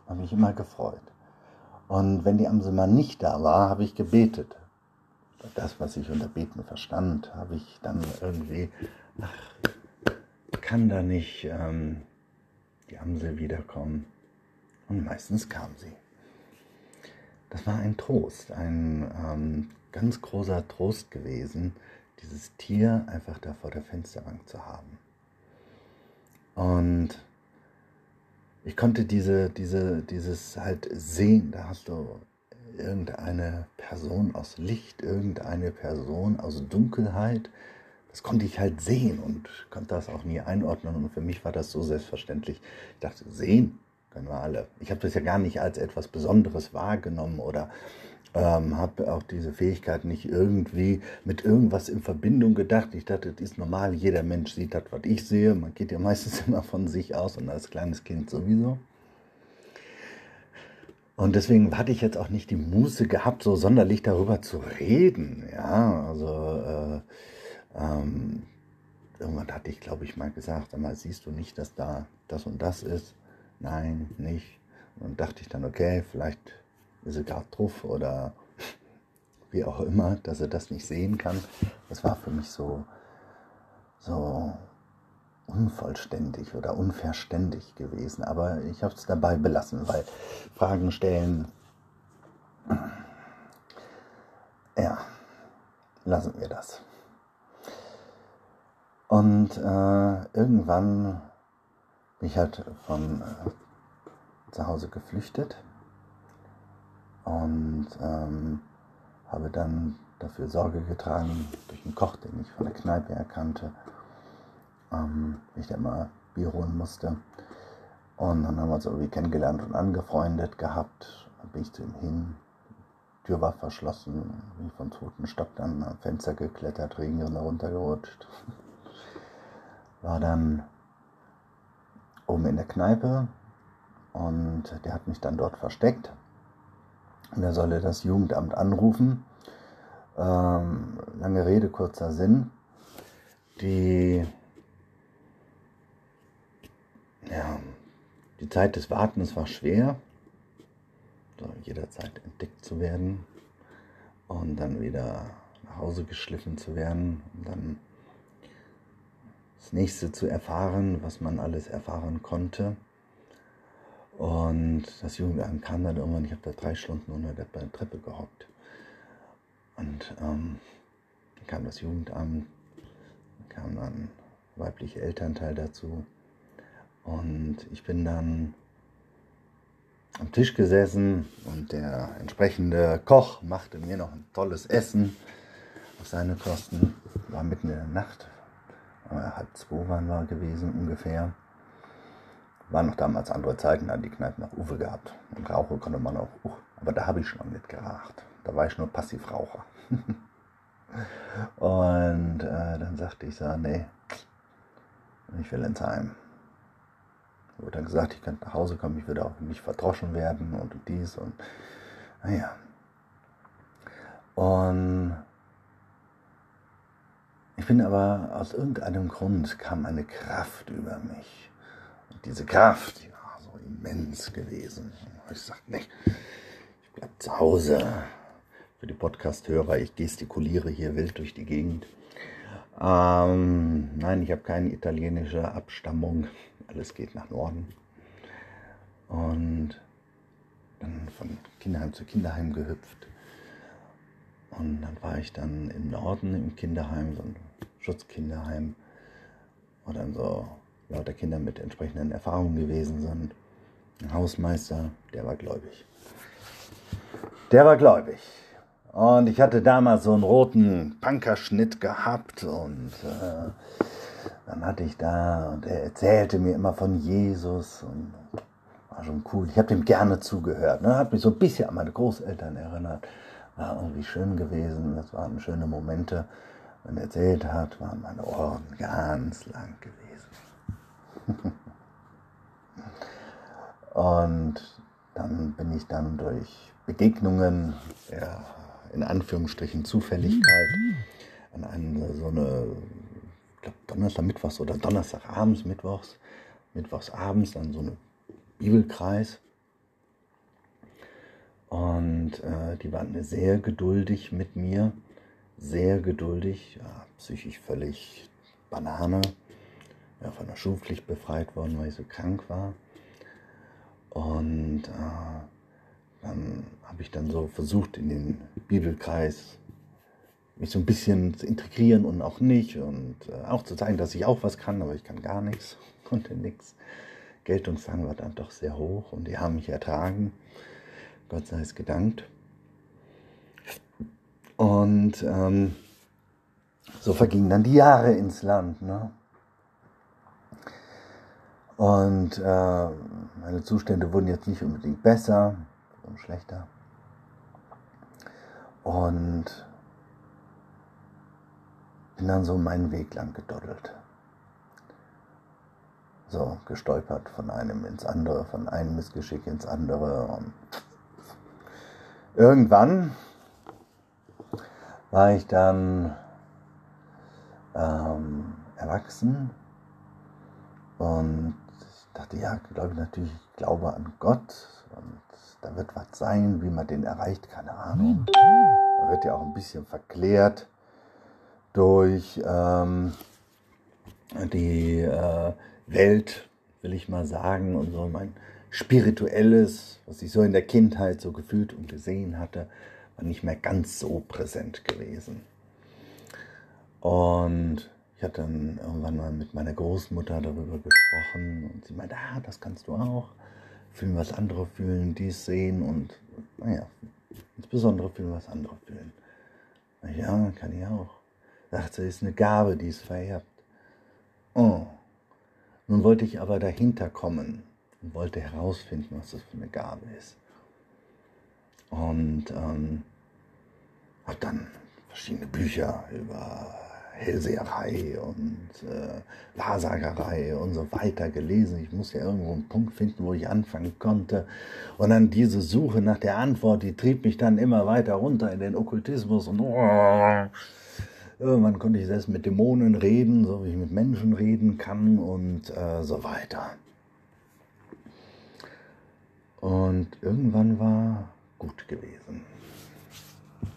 Habe mich immer gefreut. Und wenn die Amsel mal nicht da war, habe ich gebetet. Das, was ich unter Beten verstand, habe ich dann irgendwie, ach, kann da nicht ähm, die Amsel wiederkommen? Und meistens kam sie. Das war ein Trost, ein ähm, ganz großer Trost gewesen, dieses Tier einfach da vor der Fensterbank zu haben. Und ich konnte diese, diese, dieses halt sehen, da hast du irgendeine Person aus Licht, irgendeine Person aus Dunkelheit. Das konnte ich halt sehen und konnte das auch nie einordnen. Und für mich war das so selbstverständlich. Ich dachte, sehen können wir alle. Ich habe das ja gar nicht als etwas Besonderes wahrgenommen oder ähm, habe auch diese Fähigkeit nicht irgendwie mit irgendwas in Verbindung gedacht. Ich dachte, das ist normal, jeder Mensch sieht das, was ich sehe. Man geht ja meistens immer von sich aus und als kleines Kind sowieso. Und deswegen hatte ich jetzt auch nicht die Muße gehabt, so sonderlich darüber zu reden. Ja, also äh, ähm, irgendwann hatte ich, glaube ich, mal gesagt, einmal siehst du nicht, dass da das und das ist. Nein, nicht. Und dachte ich dann, okay, vielleicht ist er gerade drauf oder wie auch immer, dass er das nicht sehen kann. Das war für mich so, so unvollständig oder unverständig gewesen. Aber ich habe es dabei belassen, weil Fragen stellen, ja, lassen wir das. Und äh, irgendwann bin ich halt von äh, zu Hause geflüchtet und ähm, habe dann dafür Sorge getragen, durch einen Koch, den ich von der Kneipe erkannte, ähm, ich da immer Bier holen musste. Und dann haben wir uns irgendwie kennengelernt und angefreundet gehabt. Dann bin ich zu ihm hin. Die Tür war verschlossen, ich vom toten Stock dann am Fenster geklettert, Regen runtergerutscht. War dann oben in der Kneipe und der hat mich dann dort versteckt. Und er solle das Jugendamt anrufen. Ähm, lange Rede, kurzer Sinn. Die, ja, die Zeit des Wartens war schwer, so jederzeit entdeckt zu werden und dann wieder nach Hause geschliffen zu werden und dann das nächste zu erfahren, was man alles erfahren konnte. Und das Jugendamt kam dann irgendwann, ich habe da drei Stunden unter der Treppe gehockt. Und ähm, dann kam das Jugendamt, kam dann weibliche Elternteil dazu. Und ich bin dann am Tisch gesessen und der entsprechende Koch machte mir noch ein tolles Essen auf seine Kosten. War mitten in der Nacht, halb zwei waren wir gewesen ungefähr. Waren noch damals andere Zeiten, da die Kneipe noch Uwe gehabt. Und Rauche konnte man auch, uh, aber da habe ich schon nicht geraucht. Da war ich nur Passivraucher. und äh, dann sagte ich so, nee, ich will ins Heim. Wurde dann gesagt, ich könnte nach Hause kommen, ich würde auch nicht verdroschen werden und dies und naja. Und ich bin aber aus irgendeinem Grund kam eine Kraft über mich. Und diese Kraft, die war so immens gewesen. Ich sagte, nee, ich bleib zu Hause. Für die Podcast-Hörer, ich gestikuliere hier wild durch die Gegend. Ähm, nein, ich habe keine italienische Abstammung. Alles geht nach Norden. Und dann von Kinderheim zu Kinderheim gehüpft. Und dann war ich dann im Norden im Kinderheim, so ein Schutzkinderheim, wo dann so lauter Kinder mit entsprechenden Erfahrungen gewesen sind. Ein Hausmeister, der war gläubig. Der war gläubig. Und ich hatte damals so einen roten Punkerschnitt gehabt und äh, dann hatte ich da und er erzählte mir immer von Jesus und war schon cool. Ich habe dem gerne zugehört. Ne? Hat mich so ein bisschen an meine Großeltern erinnert. War irgendwie schön gewesen. Das waren schöne Momente. Wenn er erzählt hat, waren meine Ohren ganz lang gewesen. und dann bin ich dann durch Begegnungen der in Anführungsstrichen Zufälligkeit an eine, so eine, ich glaube Donnerstag, Mittwochs oder Donnerstagabends, Mittwochs, Mittwochsabends dann so eine Bibelkreis. Und äh, die waren sehr geduldig mit mir, sehr geduldig, ja, psychisch völlig Banane, ja, von der Schulpflicht befreit worden, weil ich so krank war. Und äh, dann habe ich dann so versucht, in den Bibelkreis mich so ein bisschen zu integrieren und auch nicht und äh, auch zu zeigen, dass ich auch was kann, aber ich kann gar nichts, konnte nichts. Geltungsdrang war dann doch sehr hoch und die haben mich ertragen. Gott sei es gedankt. Und ähm, so vergingen dann die Jahre ins Land. Ne? Und äh, meine Zustände wurden jetzt nicht unbedingt besser und schlechter. Und bin dann so meinen Weg lang gedoddelt. So gestolpert von einem ins andere, von einem Missgeschick ins andere. Und irgendwann war ich dann ähm, erwachsen und ich dachte, ja, glaube ich natürlich, ich glaube an Gott und da wird was sein, wie man den erreicht, keine Ahnung. Man wird ja auch ein bisschen verklärt durch ähm, die äh, Welt, will ich mal sagen, und so mein spirituelles, was ich so in der Kindheit so gefühlt und gesehen hatte, war nicht mehr ganz so präsent gewesen. Und ich hatte dann irgendwann mal mit meiner Großmutter darüber gesprochen und sie meinte, ah, das kannst du auch fühlen, was andere fühlen, dies sehen und, naja, insbesondere fühlen, was andere fühlen. Ja, kann ich auch. Dachte, ist eine Gabe, die ist vererbt. Oh. Nun wollte ich aber dahinter kommen und wollte herausfinden, was das für eine Gabe ist. Und ähm, habe dann verschiedene Bücher über Hellseherei und äh, Wahrsagerei und so weiter gelesen. Ich musste ja irgendwo einen Punkt finden, wo ich anfangen konnte. Und dann diese Suche nach der Antwort, die trieb mich dann immer weiter runter in den Okkultismus und oh, irgendwann konnte ich selbst mit Dämonen reden, so wie ich mit Menschen reden kann und äh, so weiter. Und irgendwann war gut gewesen.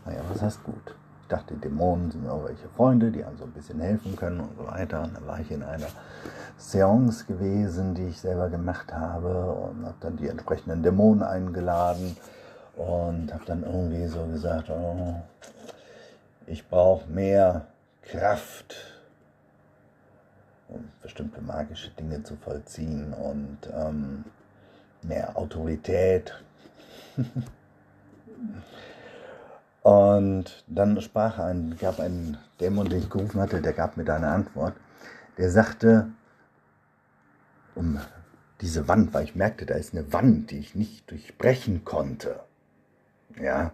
Naja, was heißt gut? Ich dachte, Dämonen sind auch welche Freunde, die einem so ein bisschen helfen können und so weiter. Und dann war ich in einer Seance gewesen, die ich selber gemacht habe und habe dann die entsprechenden Dämonen eingeladen und habe dann irgendwie so gesagt, oh, ich brauche mehr Kraft um bestimmte magische Dinge zu vollziehen und ähm, mehr Autorität. und dann sprach ein, gab ein Dämon, den ich gerufen hatte, der gab mir da eine Antwort. Der sagte, um diese Wand, weil ich merkte, da ist eine Wand, die ich nicht durchbrechen konnte. Ja.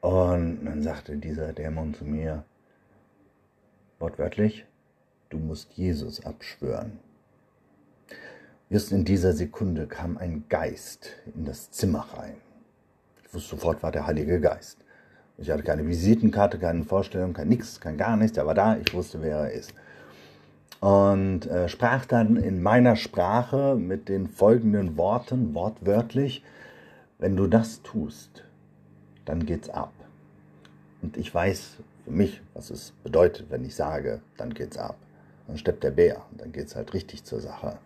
Und dann sagte dieser Dämon zu mir, wortwörtlich, du musst Jesus abschwören. Just in dieser Sekunde kam ein Geist in das Zimmer rein. Ich wusste sofort, war der Heilige Geist. Ich hatte keine Visitenkarte, keine Vorstellung, kein Nix, kein gar nichts. Er war da, ich wusste, wer er ist und äh, sprach dann in meiner Sprache mit den folgenden Worten, wortwörtlich, wenn du das tust, dann geht's ab. Und ich weiß für mich, was es bedeutet, wenn ich sage, dann geht's ab. Dann steppt der Bär und dann geht's halt richtig zur Sache.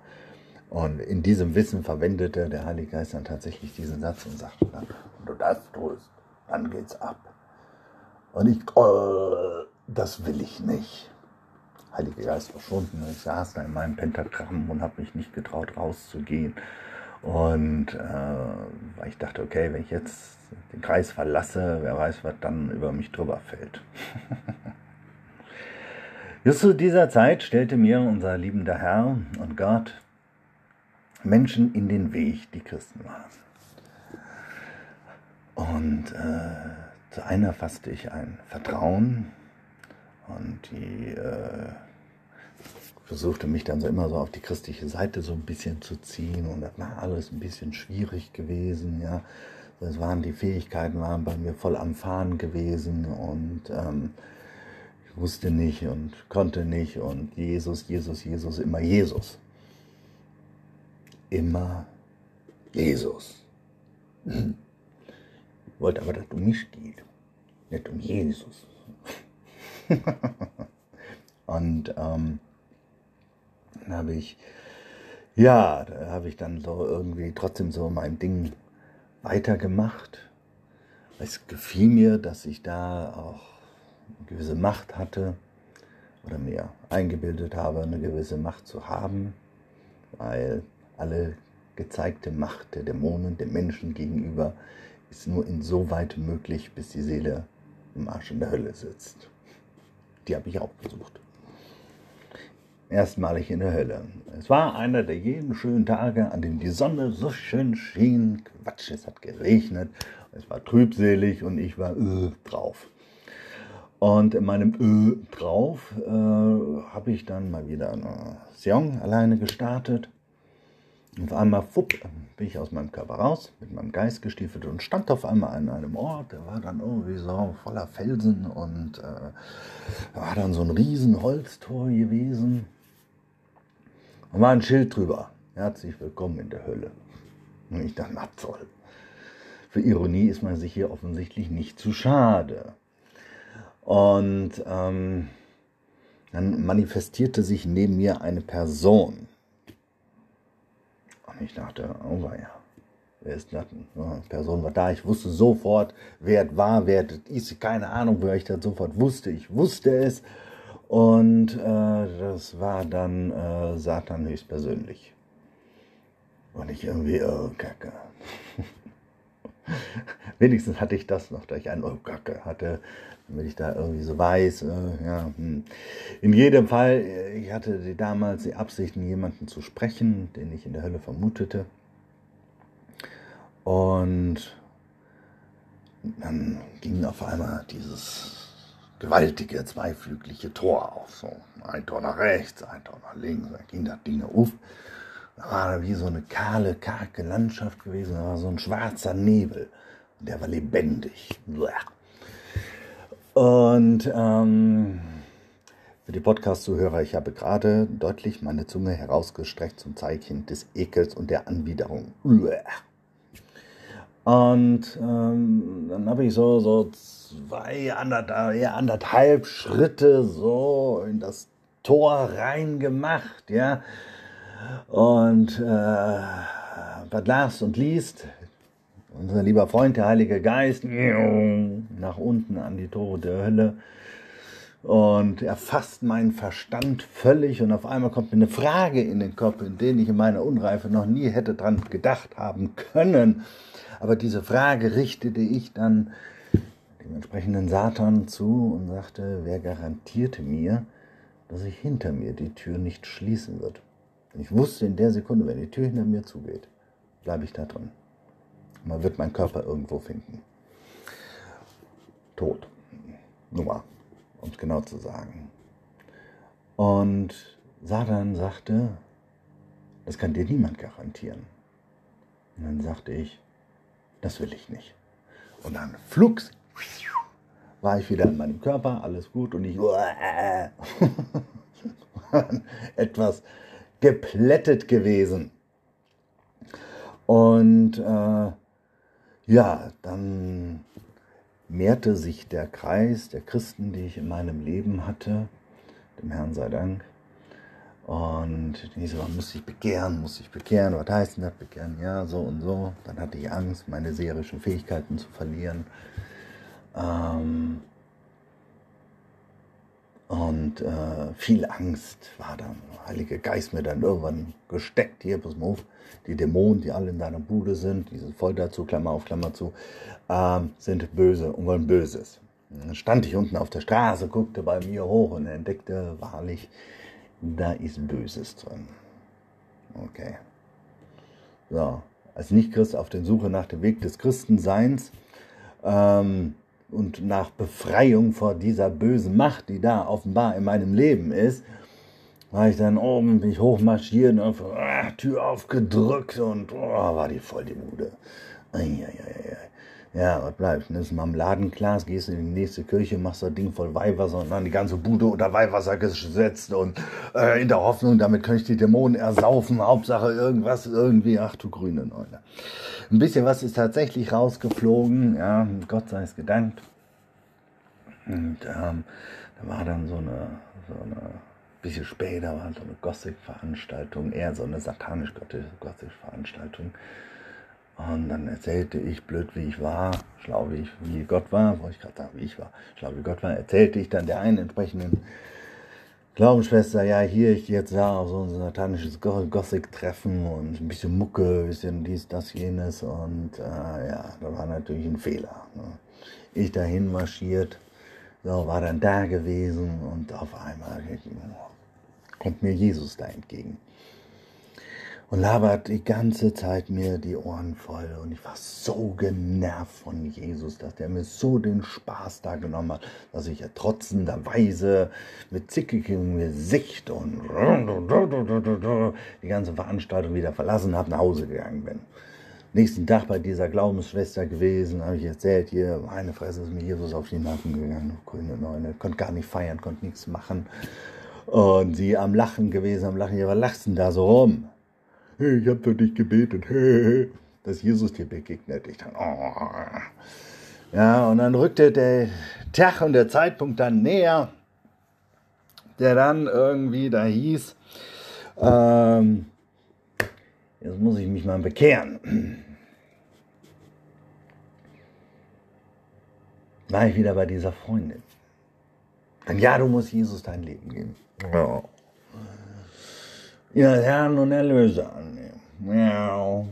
Und in diesem Wissen verwendete der Heilige Geist dann tatsächlich diesen Satz und sagte dann, wenn du das tust, dann geht's ab. Und ich, äh, das will ich nicht. Heilige Geist verschwunden. Ich saß da in meinem Pentagramm und habe mich nicht getraut, rauszugehen. Und äh, ich dachte, okay, wenn ich jetzt den Kreis verlasse, wer weiß, was dann über mich drüber fällt. Just zu dieser Zeit stellte mir unser liebender Herr und Gott Menschen in den Weg, die Christen waren. Und äh, zu einer fasste ich ein Vertrauen, und die äh, versuchte mich dann so immer so auf die christliche Seite so ein bisschen zu ziehen und das war alles ein bisschen schwierig gewesen, ja. Es waren die Fähigkeiten waren bei mir voll am Fahren gewesen und ähm, ich wusste nicht und konnte nicht und Jesus, Jesus, Jesus, immer Jesus. Immer Jesus. Ich wollte aber, dass es um mich geht, nicht um Jesus. und ähm, dann habe ich, ja, da habe ich dann so irgendwie trotzdem so mein Ding weitergemacht. Es gefiel mir, dass ich da auch eine gewisse Macht hatte oder mir eingebildet habe, eine gewisse Macht zu haben, weil alle gezeigte Macht der Dämonen dem Menschen gegenüber ist nur insoweit möglich, bis die Seele im Arsch in der Hölle sitzt. Die habe ich auch besucht. Erstmalig in der Hölle. Es war einer der jeden schönen Tage, an dem die Sonne so schön schien. Quatsch, es hat geregnet. Es war trübselig und ich war äh, drauf. Und in meinem äh, drauf äh, habe ich dann mal wieder eine Sion alleine gestartet. Auf einmal, fupp, bin ich aus meinem Körper raus, mit meinem Geist gestiefelt und stand auf einmal an einem Ort, der war dann irgendwie so voller Felsen und äh, war dann so ein riesen Holztor gewesen. Und war ein Schild drüber. Herzlich willkommen in der Hölle. Und ich dachte, na toll. Für Ironie ist man sich hier offensichtlich nicht zu schade. Und ähm, dann manifestierte sich neben mir eine Person. Ich dachte, oh ja, wer ist das? Ja, Person war da. Ich wusste sofort, wer es war, wer das ist. Keine Ahnung, wer ich das sofort wusste. Ich wusste es. Und äh, das war dann äh, Satan höchstpersönlich. Und ich irgendwie, oh Kacke. Wenigstens hatte ich das noch, da ich ein Oh Kacke hatte, damit ich da irgendwie so weiß. Äh, ja, hm. In jedem Fall, äh, ich hatte damals die Absichten, jemanden zu sprechen, den ich in der Hölle vermutete. Und dann ging auf einmal dieses gewaltige zweiflügliche Tor auf. So ein Tor nach rechts, ein Tor nach links. Da ging das Ding auf. Da war wie so eine kahle, karge Landschaft gewesen. Da war so ein schwarzer Nebel. Und der war lebendig. Und ähm, für die Podcast-Zuhörer, ich habe gerade deutlich meine Zunge herausgestreckt zum Zeichen des Ekels und der Anwiderung. Und ähm, dann habe ich so, so zwei, anderthalb, anderthalb Schritte so in das Tor reingemacht, ja. Und äh, was las und liest, unser lieber Freund, der Heilige Geist, nach unten an die Tore der Hölle. und erfasst meinen Verstand völlig und auf einmal kommt mir eine Frage in den Kopf, in den ich in meiner Unreife noch nie hätte dran gedacht haben können. Aber diese Frage richtete ich dann dem entsprechenden Satan zu und sagte, wer garantierte mir, dass sich hinter mir die Tür nicht schließen wird? Ich wusste in der Sekunde, wenn die Tür hinter mir zugeht, bleibe ich da drin. Man wird meinen Körper irgendwo finden. Tot. Nummer, um es genau zu sagen. Und Satan sagte, das kann dir niemand garantieren. Und dann sagte ich, das will ich nicht. Und dann flugs war ich wieder in meinem Körper, alles gut und ich etwas geplättet gewesen. Und äh, ja, dann mehrte sich der Kreis der Christen, die ich in meinem Leben hatte, dem Herrn sei Dank. Und diese man muss sich bekehren, muss sich bekehren. Was heißt denn das bekehren? Ja, so und so. Dann hatte ich Angst, meine seherischen Fähigkeiten zu verlieren. Ähm, und äh, viel Angst war dann. Heilige Geist mir dann irgendwann gesteckt. Hier, pass mal auf, die Dämonen, die alle in deiner Bude sind, die sind voll dazu, Klammer auf, Klammer zu, äh, sind böse und wollen Böses. Dann stand ich unten auf der Straße, guckte bei mir hoch und entdeckte wahrlich, da ist Böses drin. Okay. So, als Nichtchrist auf der Suche nach dem Weg des Christenseins, ähm, und nach Befreiung vor dieser bösen Macht, die da offenbar in meinem Leben ist, war ich dann oben, bin ich hochmarschiert einfach, ah, Tür aufgedrückt und oh, war die voll die Bude. Ja, was bleibt? Nimmst Marmeladenglas, gehst in die nächste Kirche, machst das Ding voll Weihwasser und dann die ganze Bude unter Weihwasser gesetzt und äh, in der Hoffnung, damit kann ich die Dämonen ersaufen. Hauptsache irgendwas, irgendwie, ach du grüne Neune. Ein bisschen was ist tatsächlich rausgeflogen, ja, Gott sei es gedankt. Und ähm, da war dann so eine, so eine, bisschen später war so eine Gothic-Veranstaltung, eher so eine satanisch-gothic-Veranstaltung. Und dann erzählte ich, blöd wie ich war, schlau wie ich, wie Gott war, wollte ich gerade sagen, wie ich war, schlau wie Gott war, erzählte ich dann der einen entsprechenden Glaubensschwester, ja, hier, ich jetzt da auf so ein satanisches Gothic-Treffen und ein bisschen Mucke, ein bisschen dies, das, jenes und äh, ja, da war natürlich ein Fehler. Ne? Ich dahin marschiert, so, war dann da gewesen und auf einmal kommt mir Jesus da entgegen und labert die ganze Zeit mir die Ohren voll. Und ich war so genervt von Jesus, dass der mir so den Spaß da genommen hat, dass ich ja trotzenderweise mit zickigem Gesicht und die ganze Veranstaltung wieder verlassen habe, nach Hause gegangen bin. Nächsten Tag bei dieser Glaubensschwester gewesen, habe ich erzählt, hier, meine Fresse ist mir Jesus auf die Nacken gegangen, grüne Neune, konnte gar nicht feiern, konnte nichts machen. Und sie am Lachen gewesen, am Lachen, ja, was lachst denn da so rum? Hey, ich habe für dich gebetet, hey, dass Jesus dir begegnet. Ich dachte, oh. Ja, und dann rückte der Tag und der Zeitpunkt dann näher, der dann irgendwie da hieß, ähm, jetzt muss ich mich mal bekehren. War ich wieder bei dieser Freundin. Dann ja, du musst Jesus dein Leben geben. Ja als Herrn und Erlöser annehmen. Miau.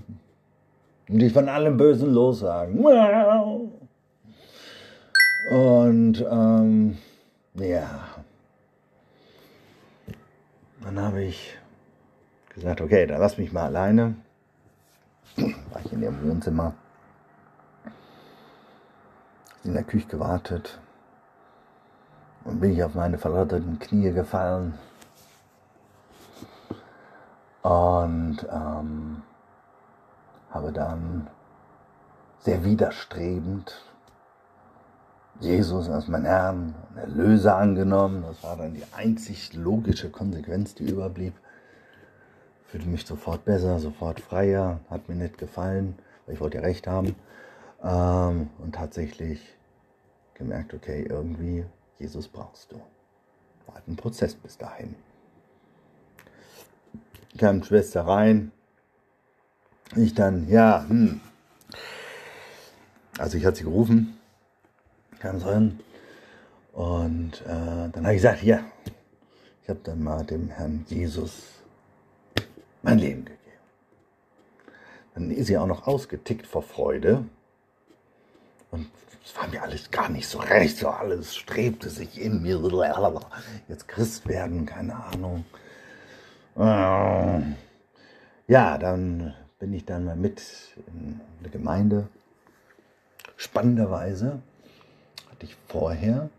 Und dich von allem Bösen lossagen. Miau. Und ähm, ja, dann habe ich gesagt, okay, dann lass mich mal alleine. War ich in ihrem Wohnzimmer, in der Küche gewartet und bin ich auf meine verlotterten Knie gefallen und ähm, habe dann sehr widerstrebend Jesus als mein Herrn Erlöser angenommen. Das war dann die einzig logische Konsequenz, die überblieb. Fühlte mich sofort besser, sofort freier, hat mir nicht gefallen, weil ich wollte ja recht haben. Ähm, und tatsächlich gemerkt, okay, irgendwie, Jesus brauchst du. War halt ein Prozess bis dahin kam Schwester rein. Ich dann, ja, hm. Also ich hatte sie gerufen, kam hin Und äh, dann habe ich gesagt, ja, ich habe dann mal dem Herrn Jesus mein Leben gegeben. Dann ist sie auch noch ausgetickt vor Freude. Und es war mir alles gar nicht so recht, so alles strebte sich in mir. Jetzt Christ werden, keine Ahnung. Äh, ja, dann bin ich dann mal mit in eine Gemeinde. Spannenderweise hatte ich vorher,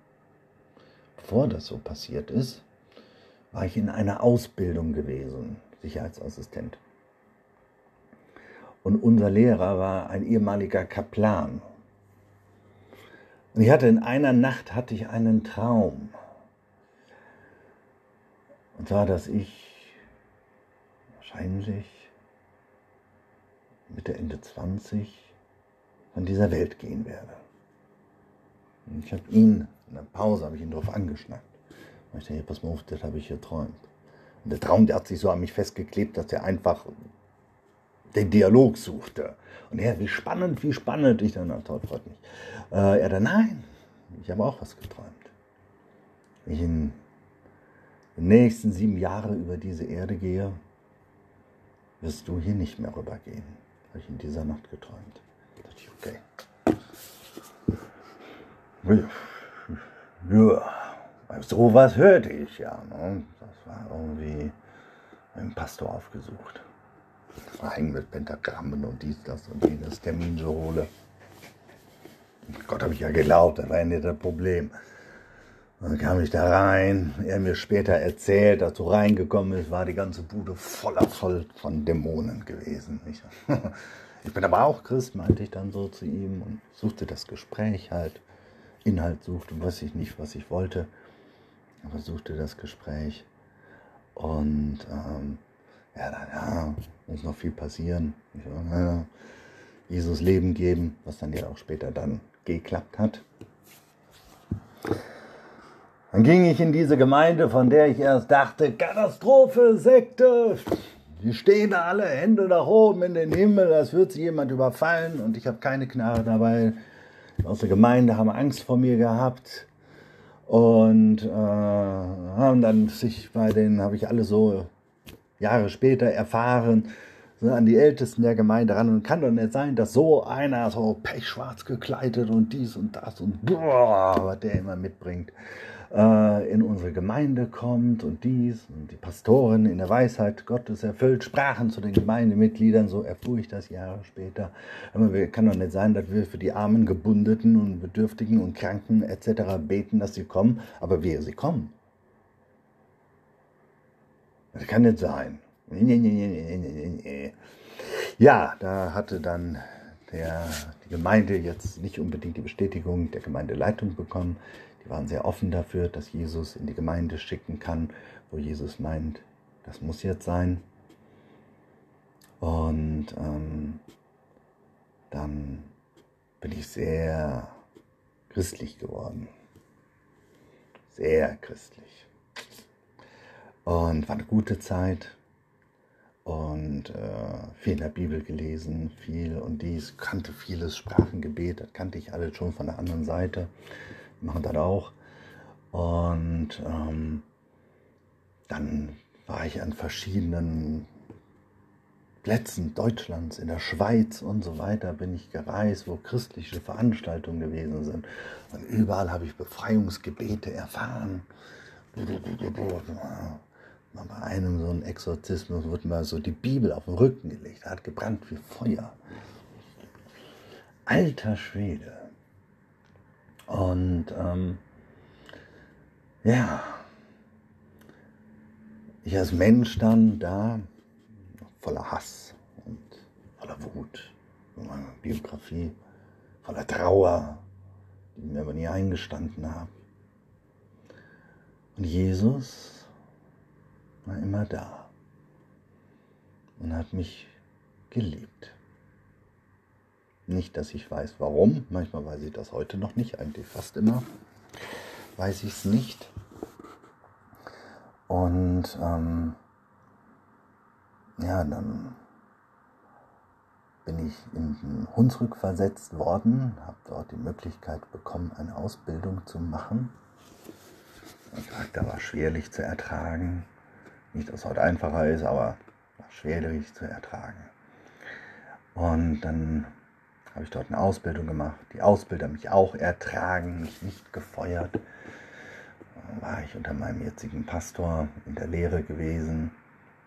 bevor das so passiert ist, war ich in einer Ausbildung gewesen, Sicherheitsassistent. Und unser Lehrer war ein ehemaliger Kaplan. Und ich hatte in einer Nacht hatte ich einen Traum. Und zwar, dass ich wahrscheinlich Mitte, Ende 20 von dieser Welt gehen werde. Und ich habe ihn, in der Pause habe ich ihn darauf angeschnackt. Und ich dachte, pass mal auf, das habe ich geträumt. Und der Traum, der hat sich so an mich festgeklebt, dass er einfach den Dialog suchte. Und er, wie spannend, wie spannend. Ich dann, toll, freut mich. Äh, er dann, nein, ich habe auch was geträumt. Ich in den nächsten sieben Jahre über diese Erde gehe, wirst du hier nicht mehr rübergehen. Habe ich in dieser Nacht geträumt. Da dachte ich, okay. Ja, so was hörte ich ja. Ne? Das war irgendwie ein Pastor aufgesucht. Hängen mit Pentagrammen und dies, das und jenes Termin so hole. Gott habe ich ja geglaubt, das war ja nicht das Problem. Dann kam ich da rein, er mir später erzählt, dass du reingekommen ist, war die ganze Bude voller voll von Dämonen gewesen. Ich bin aber auch Christ, meinte ich dann so zu ihm und suchte das Gespräch halt. Inhalt suchte, weiß ich nicht, was ich wollte, aber suchte das Gespräch. Und ähm, ja, dann, ja, muss noch viel passieren. Ich, ja, Jesus Leben geben, was dann ja auch später dann geklappt hat. Dann ging ich in diese Gemeinde, von der ich erst dachte, Katastrophe, Sekte, die stehen alle, Hände nach oben in den Himmel, als würde sie jemand überfallen. Und ich habe keine Knarre dabei. Aus der Gemeinde haben Angst vor mir gehabt. Und äh, haben dann sich bei denen, habe ich alle so Jahre später erfahren, an die Ältesten der Gemeinde ran. Und kann doch nicht sein, dass so einer so pechschwarz gekleidet und dies und das und boah, was der immer mitbringt äh, in unsere Gemeinde kommt und dies und die Pastoren in der Weisheit Gottes erfüllt sprachen zu den Gemeindemitgliedern, so erfuhr ich das Jahre später. Aber wir kann doch nicht sein, dass wir für die Armen, Gebundeten und Bedürftigen und Kranken etc. beten, dass sie kommen, aber wehe, sie kommen. Das kann nicht sein. Ja, da hatte dann der, die Gemeinde jetzt nicht unbedingt die Bestätigung der Gemeindeleitung bekommen. Die waren sehr offen dafür, dass Jesus in die Gemeinde schicken kann, wo Jesus meint, das muss jetzt sein. Und ähm, dann bin ich sehr christlich geworden. Sehr christlich. Und war eine gute Zeit. Und äh, viel in der Bibel gelesen, viel und dies, kannte vieles Sprachengebet, das kannte ich alles schon von der anderen Seite machen das auch. Und ähm, dann war ich an verschiedenen Plätzen Deutschlands, in der Schweiz und so weiter bin ich gereist, wo christliche Veranstaltungen gewesen sind. Und überall habe ich Befreiungsgebete erfahren. Bei einem so ein Exorzismus wurde mal so die Bibel auf den Rücken gelegt, hat gebrannt wie Feuer. Alter Schwede. Und ähm, ja, ich als Mensch dann da voller Hass und voller Wut, meine Biografie voller Trauer, die mir aber nie eingestanden habe. Und Jesus war immer da und hat mich geliebt. Nicht, dass ich weiß, warum. Manchmal weiß ich das heute noch nicht, eigentlich fast immer weiß ich es nicht. Und ähm, ja, dann bin ich in Hunsrück versetzt worden, habe dort die Möglichkeit bekommen, eine Ausbildung zu machen Mein Charakter war schwerlich zu ertragen. Nicht, dass es heute einfacher ist, aber schwerlich zu ertragen. Und dann habe ich dort eine Ausbildung gemacht. Die Ausbilder mich auch ertragen, mich nicht gefeuert. Dann war ich unter meinem jetzigen Pastor in der Lehre gewesen,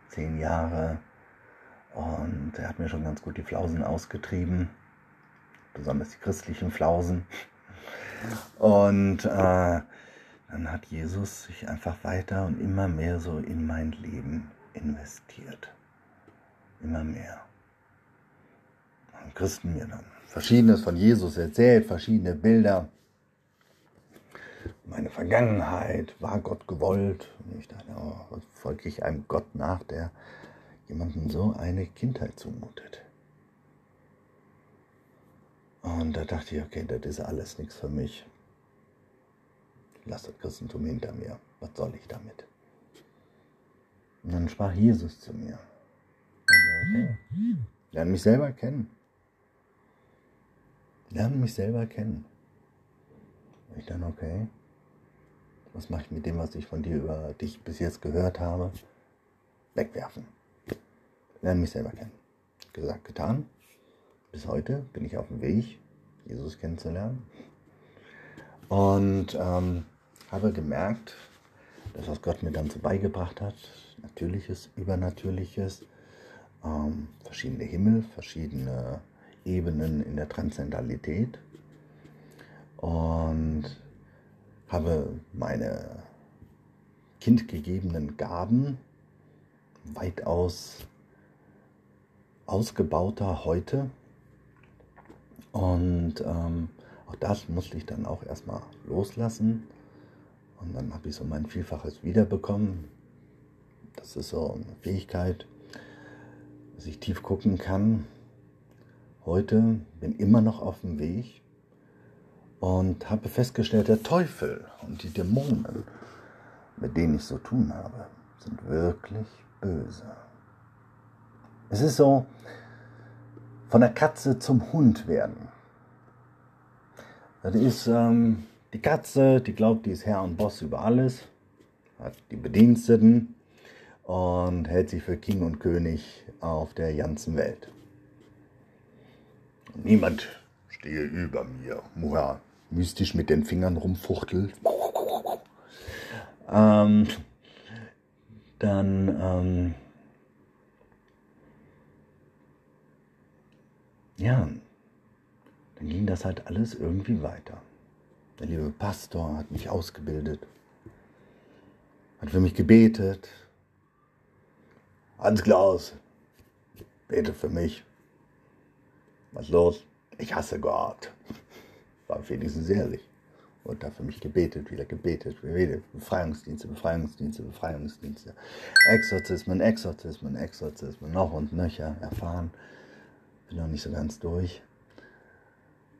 zehn Jahre. Und er hat mir schon ganz gut die Flausen ausgetrieben, besonders die christlichen Flausen. Und äh, dann hat Jesus sich einfach weiter und immer mehr so in mein Leben investiert. Immer mehr. Haben Christen mir dann Verschiedenes von Jesus erzählt, verschiedene Bilder. Meine Vergangenheit, war Gott gewollt? Und ich dachte, oh, folge ich einem Gott nach, der jemandem so eine Kindheit zumutet? Und da dachte ich, okay, das ist alles nichts für mich. Lass das Christentum hinter mir. Was soll ich damit? Und dann sprach Jesus zu mir. Okay, lerne mich selber kennen. Lerne mich selber kennen. Und ich dann, okay, was mache ich mit dem, was ich von dir über dich bis jetzt gehört habe? Wegwerfen. Lerne mich selber kennen. Gesagt, getan. Bis heute bin ich auf dem Weg, Jesus kennenzulernen. Und ähm, habe gemerkt, dass was Gott mir dann so beigebracht hat, Natürliches, Übernatürliches, ähm, verschiedene Himmel, verschiedene Ebenen in der Transzendalität und habe meine kindgegebenen Gaben weitaus ausgebauter heute und ähm, auch das musste ich dann auch erstmal loslassen. Und dann habe ich so mein Vielfaches wiederbekommen. Das ist so eine Fähigkeit, dass ich tief gucken kann. Heute bin immer noch auf dem Weg und habe festgestellt, der Teufel und die Dämonen, mit denen ich so tun habe, sind wirklich böse. Es ist so, von der Katze zum Hund werden. Das ist ähm, die Katze, die glaubt, die ist Herr und Boss über alles, hat die Bediensteten und hält sich für King und König auf der ganzen Welt. Niemand stehe über mir. Muha mystisch mit den Fingern rumfuchtelt. Ähm, dann ähm, ja, dann ging das halt alles irgendwie weiter. Der liebe Pastor hat mich ausgebildet, hat für mich gebetet. Hans Klaus, bete für mich. Was los? Ich hasse Gott. War wenigstens ehrlich. Und da für mich gebetet, wieder gebetet, wieder Befreiungsdienste, Befreiungsdienste, Befreiungsdienste. Exorzismen, Exorzismen, Exorzismen, noch und nöcher erfahren. Bin noch nicht so ganz durch.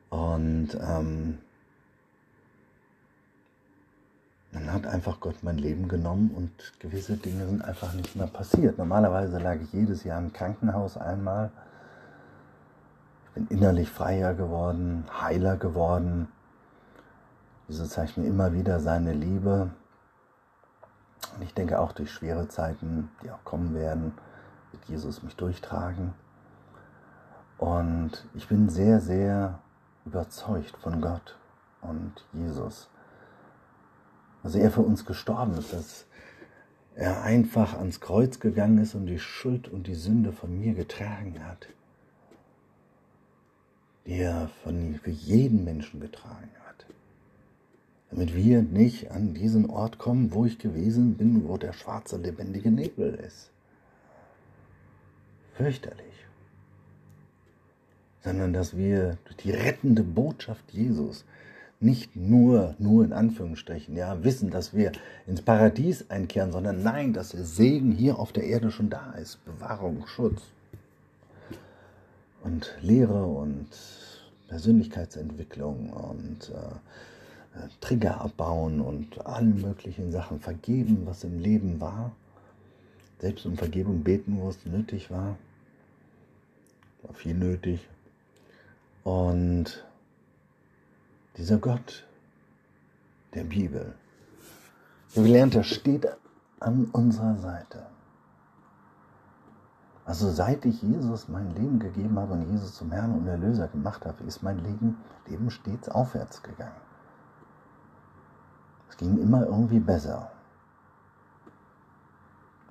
Und ähm, dann hat einfach Gott mein Leben genommen und gewisse Dinge sind einfach nicht mehr passiert. Normalerweise lag ich jedes Jahr im Krankenhaus einmal. Bin innerlich freier geworden, heiler geworden. Jesus zeigt mir immer wieder seine Liebe. Und ich denke auch durch schwere Zeiten, die auch kommen werden, wird Jesus mich durchtragen. Und ich bin sehr, sehr überzeugt von Gott und Jesus dass er für uns gestorben ist, dass er einfach ans Kreuz gegangen ist und die Schuld und die Sünde von mir getragen hat, die er von, für jeden Menschen getragen hat, damit wir nicht an diesen Ort kommen, wo ich gewesen bin, wo der schwarze lebendige Nebel ist. Fürchterlich. Sondern dass wir durch die rettende Botschaft Jesus nicht nur, nur in Anführungsstrichen, ja, wissen, dass wir ins Paradies einkehren, sondern nein, dass der Segen hier auf der Erde schon da ist. Bewahrung, Schutz und Lehre und Persönlichkeitsentwicklung und äh, Trigger abbauen und allen möglichen Sachen vergeben, was im Leben war. Selbst um Vergebung beten, wo es nötig war. War viel nötig. Und dieser Gott der Bibel, Wir lernen, er steht an unserer Seite. Also seit ich Jesus mein Leben gegeben habe und Jesus zum Herrn und Erlöser gemacht habe, ist mein Leben, Leben stets aufwärts gegangen. Es ging immer irgendwie besser.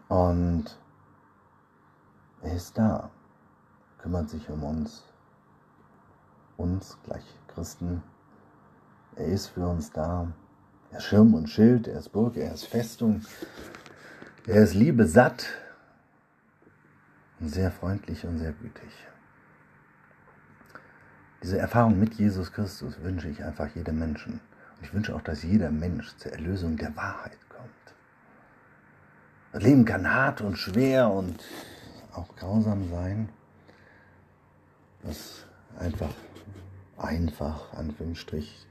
Und er ist da, kümmert sich um uns, uns gleich Christen. Er ist für uns da. Er ist Schirm und Schild, er ist Burg, er ist Festung, er ist Liebe satt sehr freundlich und sehr gütig. Diese Erfahrung mit Jesus Christus wünsche ich einfach jedem Menschen. Und ich wünsche auch, dass jeder Mensch zur Erlösung der Wahrheit kommt. Das Leben kann hart und schwer und auch grausam sein. Das einfach, einfach, Anführungsstrich,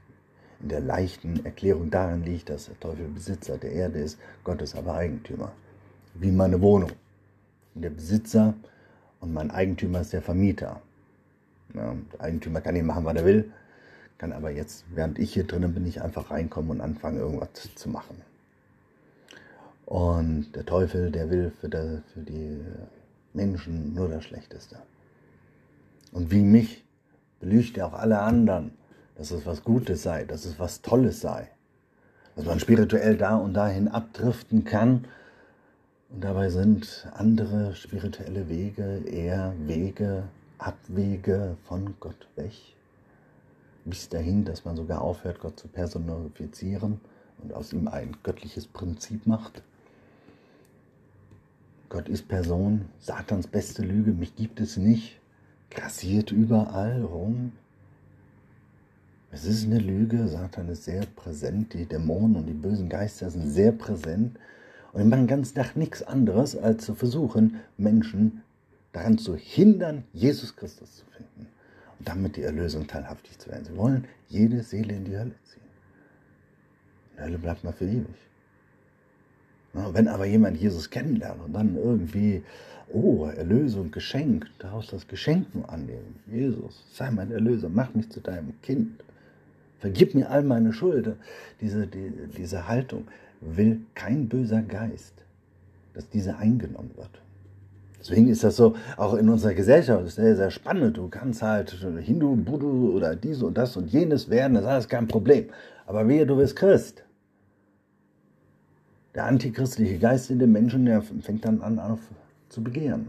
in der leichten Erklärung darin liegt, dass der Teufel Besitzer der Erde ist, Gott ist aber Eigentümer. Wie meine Wohnung. Der Besitzer und mein Eigentümer ist der Vermieter. Ja, der Eigentümer kann nicht machen, was er will, kann aber jetzt, während ich hier drinnen bin, nicht einfach reinkommen und anfangen, irgendwas zu machen. Und der Teufel, der will für, der, für die Menschen nur das Schlechteste. Und wie mich belügt er auch alle anderen, dass es was Gutes sei, dass es was Tolles sei. Dass man spirituell da und dahin abdriften kann. Und dabei sind andere spirituelle Wege eher Wege, Abwege von Gott weg. Bis dahin, dass man sogar aufhört, Gott zu personifizieren und aus ihm ein göttliches Prinzip macht. Gott ist Person, Satans beste Lüge, mich gibt es nicht, grassiert überall rum. Es ist eine Lüge, Satan ist sehr präsent, die Dämonen und die bösen Geister sind sehr präsent und die machen den ganzen Tag nichts anderes, als zu versuchen, Menschen daran zu hindern, Jesus Christus zu finden und damit die Erlösung teilhaftig zu werden. Sie wollen jede Seele in die Hölle ziehen. Die Hölle bleibt mal für ewig. Wenn aber jemand Jesus kennenlernt und dann irgendwie, oh, Erlösung, Geschenk, daraus das Geschenk nur annehmen. Jesus, sei mein Erlöser, mach mich zu deinem Kind. Vergib mir all meine Schuld. Diese, die, diese Haltung will kein böser Geist, dass diese eingenommen wird. Deswegen ist das so, auch in unserer Gesellschaft ist sehr, sehr spannend. Du kannst halt Hindu, Buddha oder dies und das und jenes werden, das ist alles kein Problem. Aber wehe, du bist Christ. Der antichristliche Geist in dem Menschen, der fängt dann an auf zu begehren.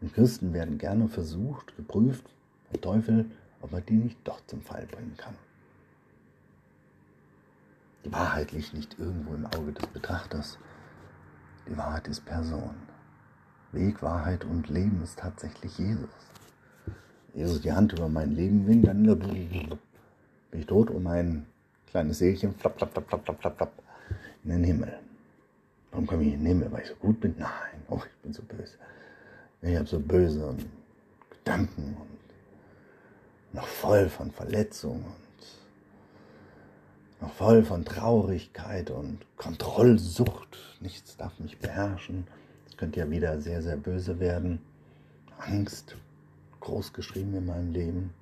Und Christen werden gerne versucht, geprüft vom Teufel, ob er die nicht doch zum Fall bringen kann. Die Wahrheit liegt nicht irgendwo im Auge des Betrachters. Die Wahrheit ist Person. Weg, Wahrheit und Leben ist tatsächlich Jesus. Jesus die Hand über mein Leben winkt, dann bin ich tot und mein kleines Seelchen flapp, flapp, flapp, flapp, flapp, flapp, in den Himmel. Warum komme ich in den Himmel? Weil ich so gut bin? Nein, oh, ich bin so böse. Ich habe so böse Gedanken und noch voll von Verletzungen noch voll von Traurigkeit und Kontrollsucht. Nichts darf mich beherrschen. Das könnte ja wieder sehr, sehr böse werden. Angst, groß geschrieben in meinem Leben.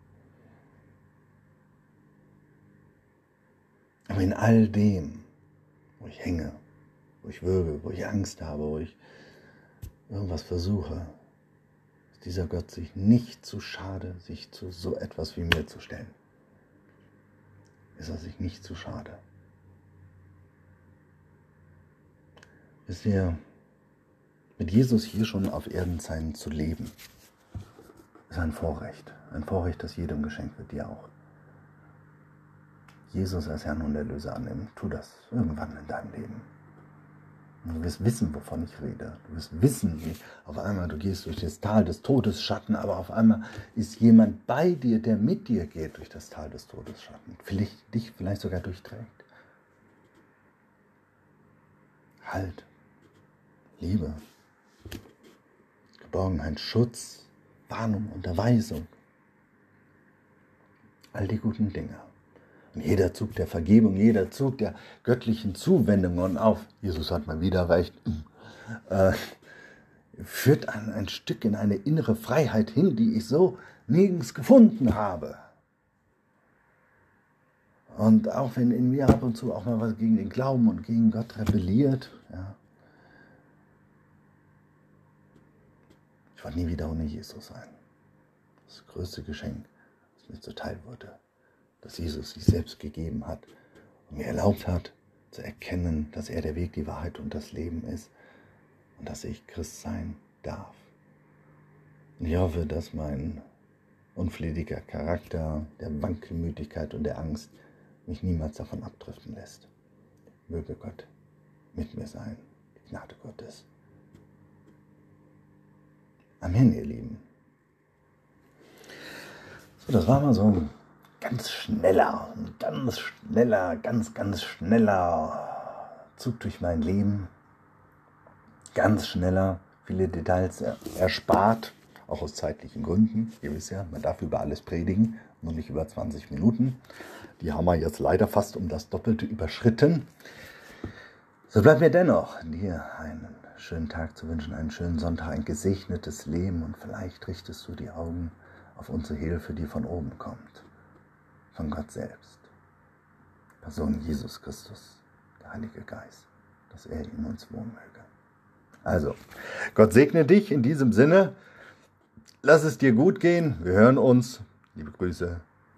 Aber in all dem wo ich hänge, wo ich würge, wo ich Angst habe, wo ich irgendwas versuche, ist dieser Gott sich nicht zu schade, sich zu so etwas wie mir zu stellen. Ist er sich nicht zu schade. Wisst ihr, mit Jesus hier schon auf Erden sein zu leben, ist ein Vorrecht. Ein Vorrecht, das jedem geschenkt wird, dir auch. Jesus als Herrn und Erlöser annehmen, tu das irgendwann in deinem Leben. Du wirst wissen, wovon ich rede. Du wirst wissen, wie auf einmal du gehst durch das Tal des Todesschatten, aber auf einmal ist jemand bei dir, der mit dir geht durch das Tal des Todesschatten, vielleicht, dich vielleicht sogar durchträgt. Halt, Liebe, Geborgenheit, Schutz, Warnung, Unterweisung, all die guten Dinge. Und jeder Zug der Vergebung, jeder Zug der göttlichen Zuwendung und auf, Jesus hat mal wieder recht, äh, führt ein, ein Stück in eine innere Freiheit hin, die ich so nirgends gefunden habe. Und auch wenn in mir ab und zu auch mal was gegen den Glauben und gegen Gott rebelliert, ja, ich wollte nie wieder ohne Jesus sein. Das größte Geschenk, das mir zuteil wurde, dass Jesus sich selbst gegeben hat und mir erlaubt hat, zu erkennen, dass er der Weg, die Wahrheit und das Leben ist und dass ich Christ sein darf. Und ich hoffe, dass mein unflätiger Charakter, der Wankelmütigkeit und der Angst mich niemals davon abdriften lässt. Möge Gott mit mir sein, die Gnade Gottes. Amen, ihr Lieben. So, das war mal so ein ganz schneller, ganz schneller, ganz, ganz schneller Zug durch mein Leben. Ganz schneller, viele Details erspart, auch aus zeitlichen Gründen. Ihr wisst ja, man darf über alles predigen, nur nicht über 20 Minuten. Die haben wir jetzt leider fast um das Doppelte überschritten. So bleibt mir dennoch, dir einen schönen Tag zu wünschen, einen schönen Sonntag, ein gesegnetes Leben und vielleicht richtest du die Augen auf unsere Hilfe, die von oben kommt, von Gott selbst. Person Jesus Christus, der Heilige Geist, dass er in uns wohnen möge. Also, Gott segne dich in diesem Sinne. Lass es dir gut gehen. Wir hören uns. Liebe Grüße,